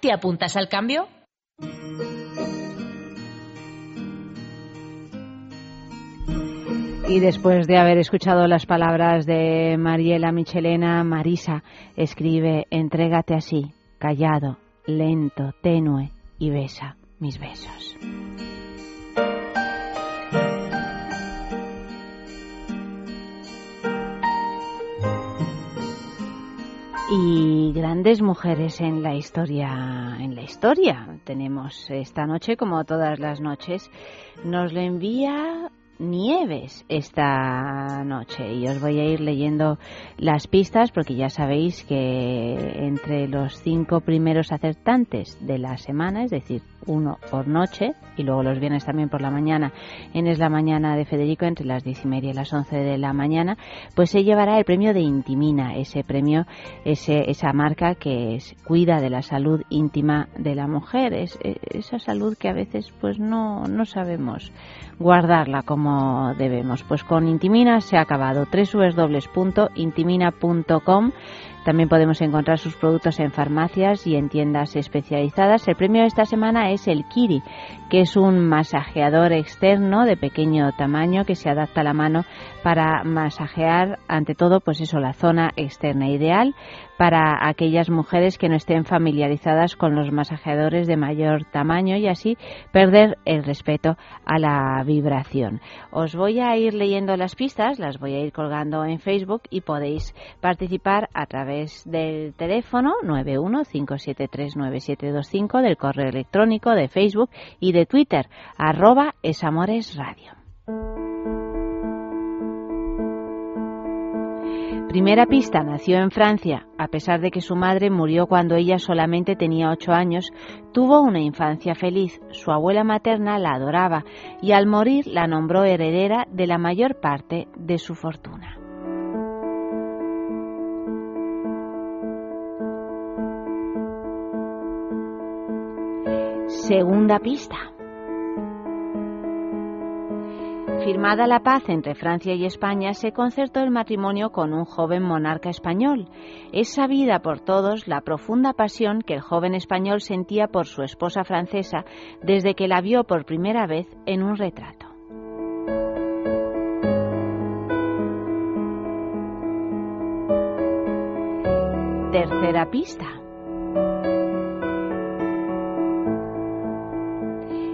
¿Te apuntas al cambio?
Y después de haber escuchado las palabras de Mariela Michelena, Marisa escribe, entrégate así, callado, lento, tenue, y besa mis besos. Y grandes mujeres en la historia en la historia. Tenemos esta noche como todas las noches nos lo envía Nieves esta noche. Y os voy a ir leyendo las pistas porque ya sabéis que entre los cinco primeros acertantes de la semana, es decir, uno por noche y luego los viernes también por la mañana en Es la Mañana de Federico entre las diez y media y las once de la mañana, pues se llevará el premio de Intimina, ese premio, ese, esa marca que es, cuida de la salud íntima de la mujer, es, esa salud que a veces pues no, no sabemos guardarla debemos. Pues con Intimina se ha acabado. www.intimina.com también podemos encontrar sus productos en farmacias y en tiendas especializadas. El premio de esta semana es el Kiri, que es un masajeador externo de pequeño tamaño que se adapta a la mano para masajear, ante todo, pues eso, la zona externa ideal para aquellas mujeres que no estén familiarizadas con los masajeadores de mayor tamaño y así perder el respeto a la vibración. Os voy a ir leyendo las pistas, las voy a ir colgando en Facebook y podéis participar a través del teléfono 915739725 del correo electrónico de Facebook y de Twitter esamoresradio. Primera pista, nació en Francia. A pesar de que su madre murió cuando ella solamente tenía ocho años, tuvo una infancia feliz. Su abuela materna la adoraba y al morir la nombró heredera de la mayor parte de su fortuna. Segunda pista. Firmada la paz entre Francia y España, se concertó el matrimonio con un joven monarca español. Es sabida por todos la profunda pasión que el joven español sentía por su esposa francesa desde que la vio por primera vez en un retrato. Tercera pista.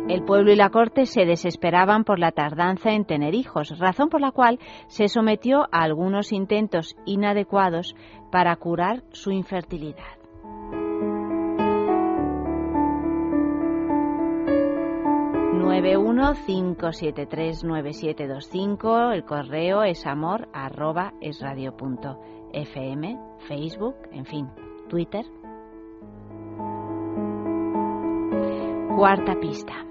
El pueblo y la corte se desesperaban por la tardanza en tener hijos, razón por la cual se sometió a algunos intentos inadecuados para curar su infertilidad. cinco el correo es amor arroba es Facebook, en fin, Twitter. Cuarta pista.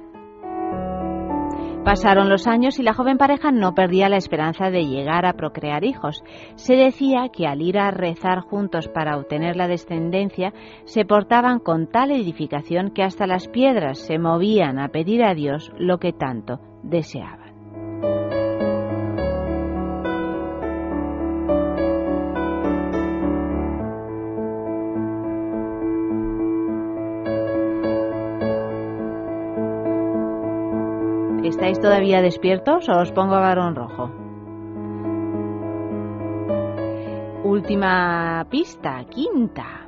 Pasaron los años y la joven pareja no perdía la esperanza de llegar a procrear hijos. Se decía que al ir a rezar juntos para obtener la descendencia, se portaban con tal edificación que hasta las piedras se movían a pedir a Dios lo que tanto deseaban. todavía despiertos o os pongo a varón rojo? Última pista, quinta.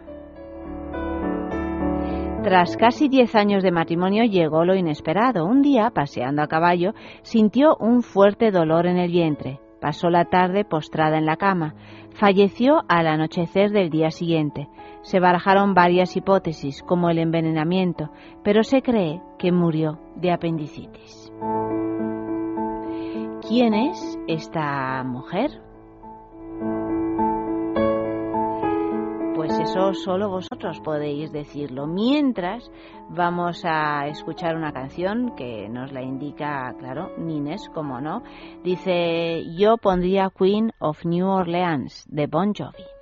Tras casi 10 años de matrimonio llegó lo inesperado. Un día, paseando a caballo, sintió un fuerte dolor en el vientre. Pasó la tarde postrada en la cama. Falleció al anochecer del día siguiente. Se barajaron varias hipótesis, como el envenenamiento, pero se cree que murió de apendicitis. ¿Quién es esta mujer? Pues eso solo vosotros podéis decirlo. Mientras vamos a escuchar una canción que nos la indica, claro, Nines, como no. Dice, yo pondría Queen of New Orleans de Bon Jovi.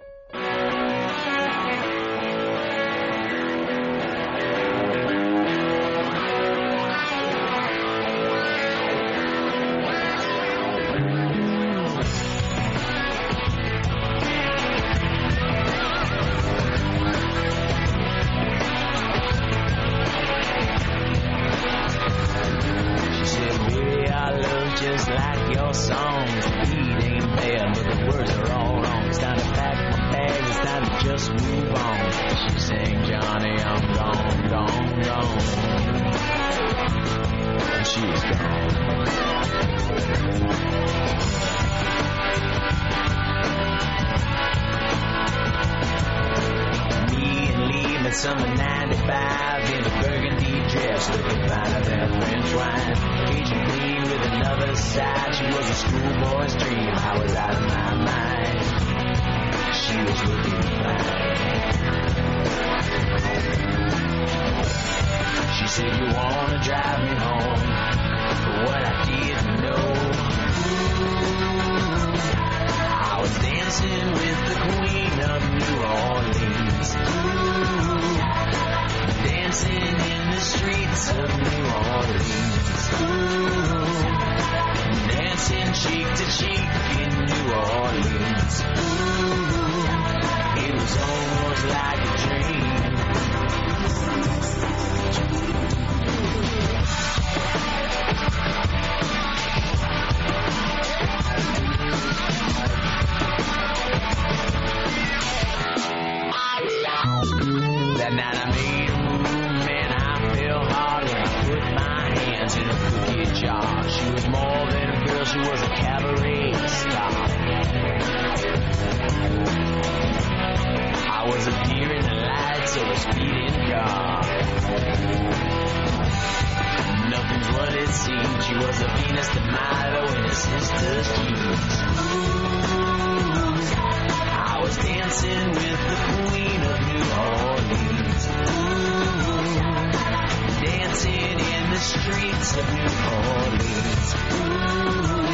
streets of New Orleans. Ooh,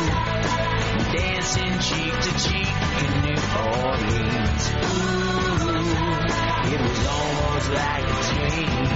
dancing cheek to cheek in New Orleans. Ooh, it was almost like a dream.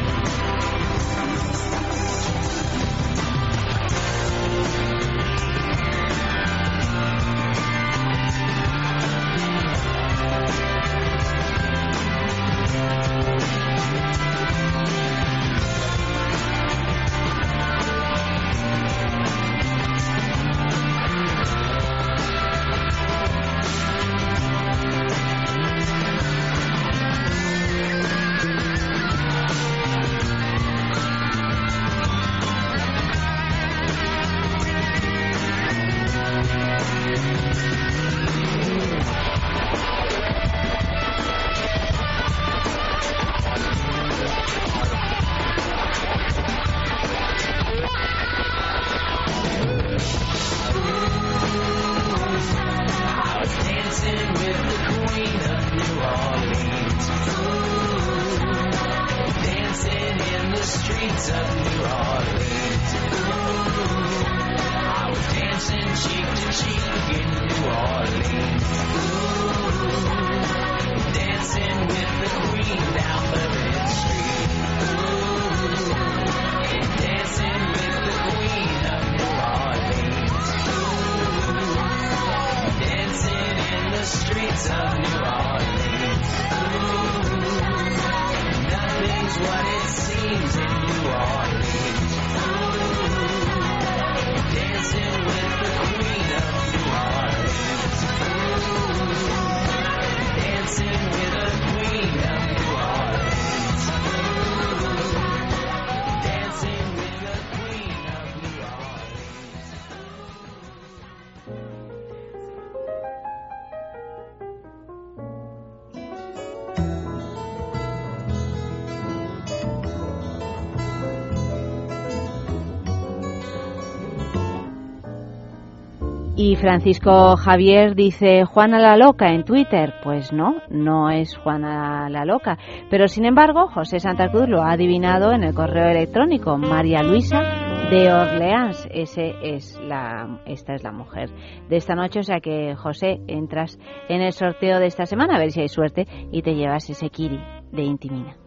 Y Francisco Javier dice Juana la Loca en Twitter. Pues no, no es Juana la Loca. Pero sin embargo, José Santa Cruz lo ha adivinado en el correo electrónico. María Luisa de Orleans. Ese es la, esta es la mujer de esta noche. O sea que, José, entras en el sorteo de esta semana a ver si hay suerte y te llevas ese kiri de Intimina.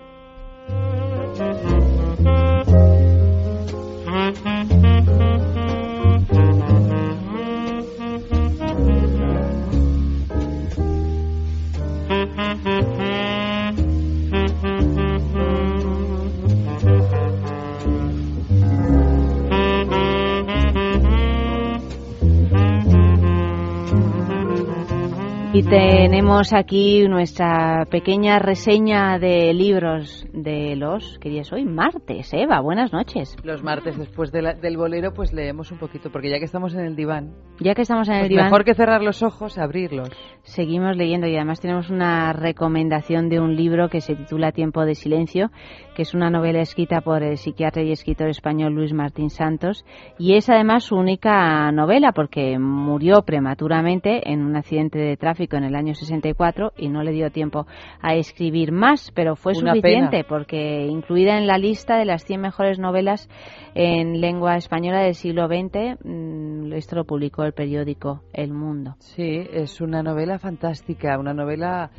Tenemos aquí nuestra pequeña reseña de libros de los, ¿qué día es hoy? Martes, Eva, buenas noches.
Los martes después de la- del bolero pues leemos un poquito, porque ya que estamos en el diván,
Ya que estamos en el
pues
diván,
mejor que cerrar los ojos, abrirlos.
seguimos leyendo y además tenemos una recomendación de un libro que se titula Tiempo de Silencio, que es una novela escrita por el psiquiatra y escritor español Luis Martín Santos y es además su única novela porque murió prematuramente en un accidente de tráfico en el año 64 y no le dio tiempo a escribir más, pero fue
Una
suficiente
pena.
porque incluida en la lista de las 100 mejores novelas en lengua española del siglo XX, mm, esto lo publicó el periódico El Mundo.
Sí, es una novela fantástica, una novela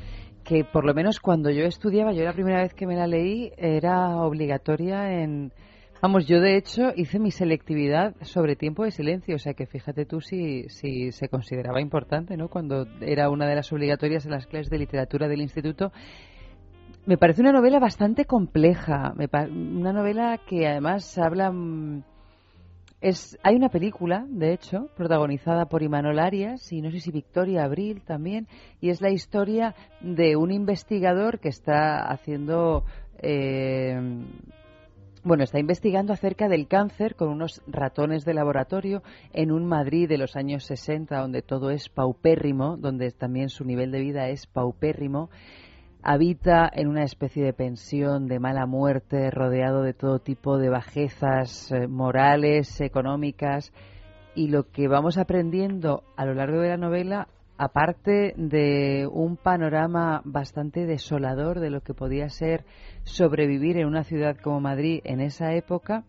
que por lo menos cuando yo estudiaba, yo la primera vez que me la leí era obligatoria en... Vamos, yo de hecho hice mi selectividad sobre tiempo de silencio, o sea que fíjate tú si, si se consideraba importante, ¿no? Cuando era una de las obligatorias en las clases de literatura del instituto. Me parece una novela bastante compleja, una novela que además habla... mm, Es, hay una película, de hecho, protagonizada por Imanol Arias y no sé si Victoria Abril también, y es la historia de un investigador que está haciendo, eh, bueno, está investigando acerca del cáncer con unos ratones de laboratorio en un Madrid de los años 60, donde todo es paupérrimo, donde también su nivel de vida es paupérrimo. Habita en una especie de pensión de mala muerte, rodeado de todo tipo de bajezas eh, morales, económicas, y lo que vamos aprendiendo a lo largo de la novela, aparte de un panorama bastante desolador de lo que podía ser sobrevivir en una ciudad como Madrid en esa época,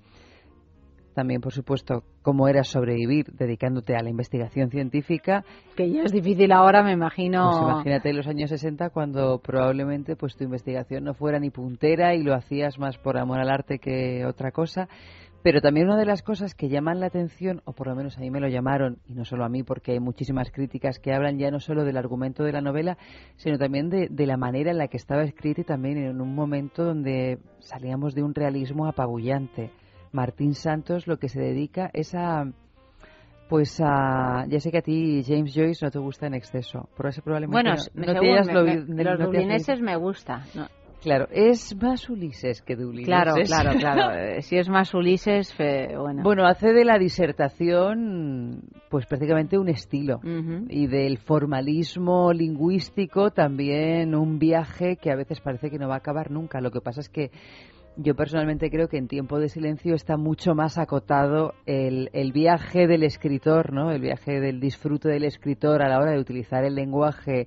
también, por supuesto, cómo era sobrevivir dedicándote a la investigación científica.
Que ya es difícil ahora, me imagino.
Pues imagínate en los años 60 cuando probablemente pues tu investigación no fuera ni puntera y lo hacías más por amor al arte que otra cosa. Pero también una de las cosas que llaman la atención, o por lo menos a mí me lo llamaron, y no solo a mí, porque hay muchísimas críticas que hablan ya no solo del argumento de la novela, sino también de, de la manera en la que estaba escrita y también en un momento donde salíamos de un realismo apabullante. Martín Santos lo que se dedica es a, pues a, ya sé que a ti James Joyce no te gusta en exceso, por eso probablemente
Bueno,
no, te
según me-
lo-
me-
no-
los
te
me gusta. no.
Claro, es más Ulises que de Ulises.
Claro, claro, claro. Eh, Si es más Ulises, fe- bueno.
Bueno, hace de la disertación pues prácticamente un estilo y del formalismo lingüístico también un viaje que a veces parece que no va a acabar nunca. Lo que pasa es que yo personalmente creo que en tiempo de silencio está mucho más acotado el, el viaje del escritor, ¿no? El viaje del disfrute del escritor a la hora de utilizar el lenguaje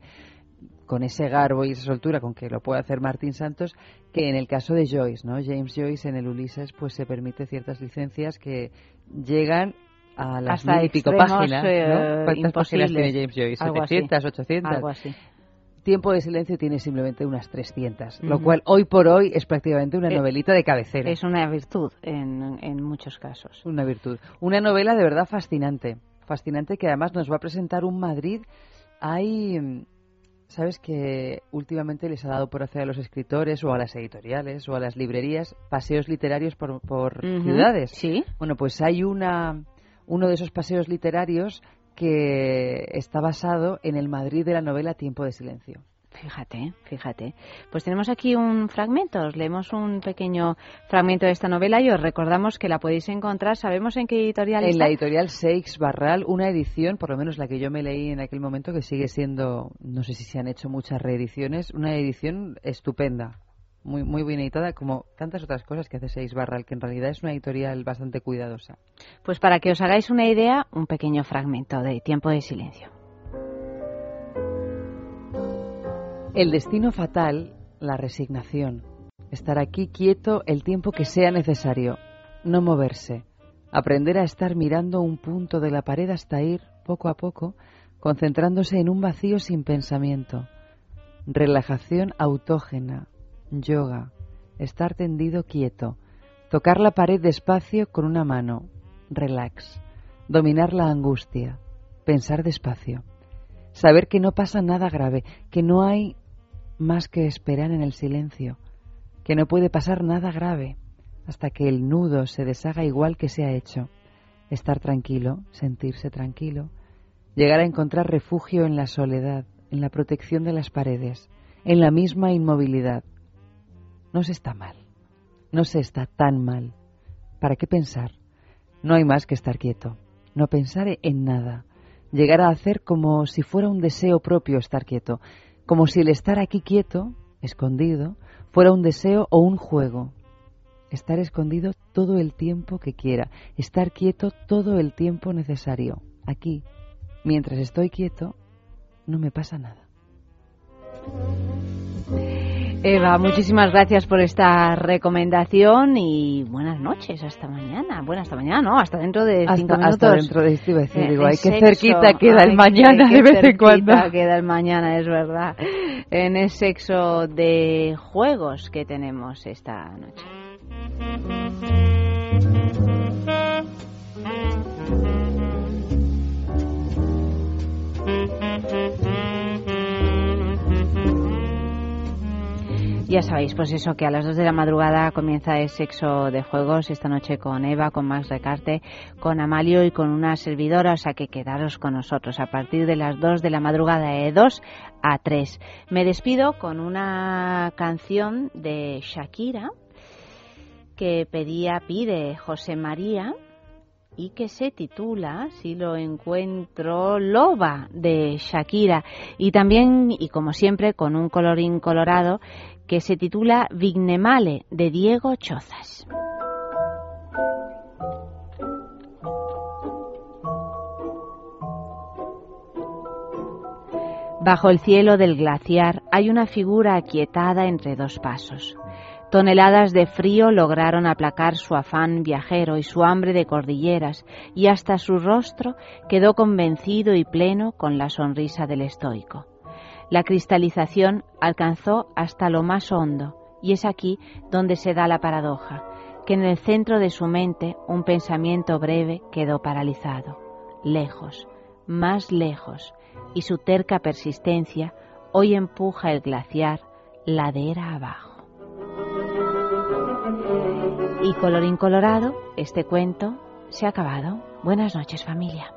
con ese garbo y esa soltura con que lo puede hacer Martín Santos, que en el caso de Joyce, ¿no? James Joyce en el Ulises, pues se permite ciertas licencias que llegan a las
Hasta
mil y pico páginas,
eh,
¿no? ¿Cuántas páginas tiene James Joyce?
Algo así.
700, 800.
Algo así.
Tiempo de silencio tiene simplemente unas 300, lo cual hoy por hoy es prácticamente una
Eh,
novelita de cabecera.
Es una virtud en, en muchos casos.
Una virtud. Una novela de verdad fascinante. Fascinante que además nos va a presentar un Madrid. Hay. Sabes que últimamente les ha dado por hacer a los escritores o a las editoriales o a las librerías paseos literarios por, por ciudades.
Sí.
Bueno, pues hay una, uno de esos paseos literarios que está basado en el Madrid de la novela Tiempo de Silencio.
Fíjate, fíjate. Pues tenemos aquí un fragmento, os leemos un pequeño fragmento de esta novela y os recordamos que la podéis encontrar, ¿sabemos en qué editorial
En
está?
la editorial Seix Barral, una edición, por lo menos la que yo me leí en aquel momento, que sigue siendo, no sé si se han hecho muchas reediciones, una edición estupenda, muy, muy bien editada, como tantas otras cosas que hace Seix Barral, que en realidad es una editorial bastante cuidadosa.
Pues para que os hagáis una idea, un pequeño fragmento de Tiempo de Silencio.
El destino fatal, la resignación. Estar aquí quieto el tiempo que sea necesario. No moverse. Aprender a estar mirando un punto de la pared hasta ir, poco a poco, concentrándose en un vacío sin pensamiento. Relajación autógena. Yoga. Estar tendido quieto. Tocar la pared despacio con una mano. Relax. Dominar la angustia. Pensar despacio. Saber que no pasa nada grave, que no hay más que esperar en el silencio, que no puede pasar nada grave hasta que el nudo se deshaga igual que se ha hecho. Estar tranquilo, sentirse tranquilo, llegar a encontrar refugio en la soledad, en la protección de las paredes, en la misma inmovilidad. No se está mal, no se está tan mal. ¿Para qué pensar? No hay más que estar quieto, no pensar en nada, llegar a hacer como si fuera un deseo propio estar quieto, como si el estar aquí quieto, escondido, fuera un deseo o un juego. Estar escondido todo el tiempo que quiera, estar quieto todo el tiempo necesario. Aquí, mientras estoy quieto, no me pasa nada.
Eva, muchísimas gracias por esta recomendación y buenas noches, hasta mañana. Bueno, hasta mañana, no, hasta dentro de
Hasta-
cinco
hasta
minutos.
dentro de a decir,
Eh,
digo,
en
ay, qué
sexo.
cerquita queda el
Ay,
mañana
qué
de vez en
cerquita
cuando.
queda el mañana, es verdad. En el sexo de juegos que tenemos esta noche. Ya sabéis, pues eso, que a las 2 de la madrugada comienza el sexo de juegos esta noche con Eva, con Max Recarte, con Amalio y con una servidora, o sea que quedaros con nosotros a partir de las 2 de la madrugada de 2 a 3. Me despido con una canción de Shakira que pedía, pide José María y que se titula, si lo encuentro, Loba de Shakira. Y también, y como siempre, con un colorín colorado, que se titula Vignemale de Diego Chozas. Bajo el cielo del glaciar hay una figura aquietada entre dos pasos. Toneladas de frío lograron aplacar su afán viajero y su hambre de cordilleras, y hasta su rostro quedó convencido y pleno con la sonrisa del estoico. La cristalización alcanzó hasta lo más hondo, y es aquí donde se da la paradoja, que en el centro de su mente un pensamiento breve quedó paralizado, lejos, más lejos, y su terca persistencia hoy empuja el glaciar ladera abajo. Y colorín colorado, este cuento se ha acabado. Buenas noches familia.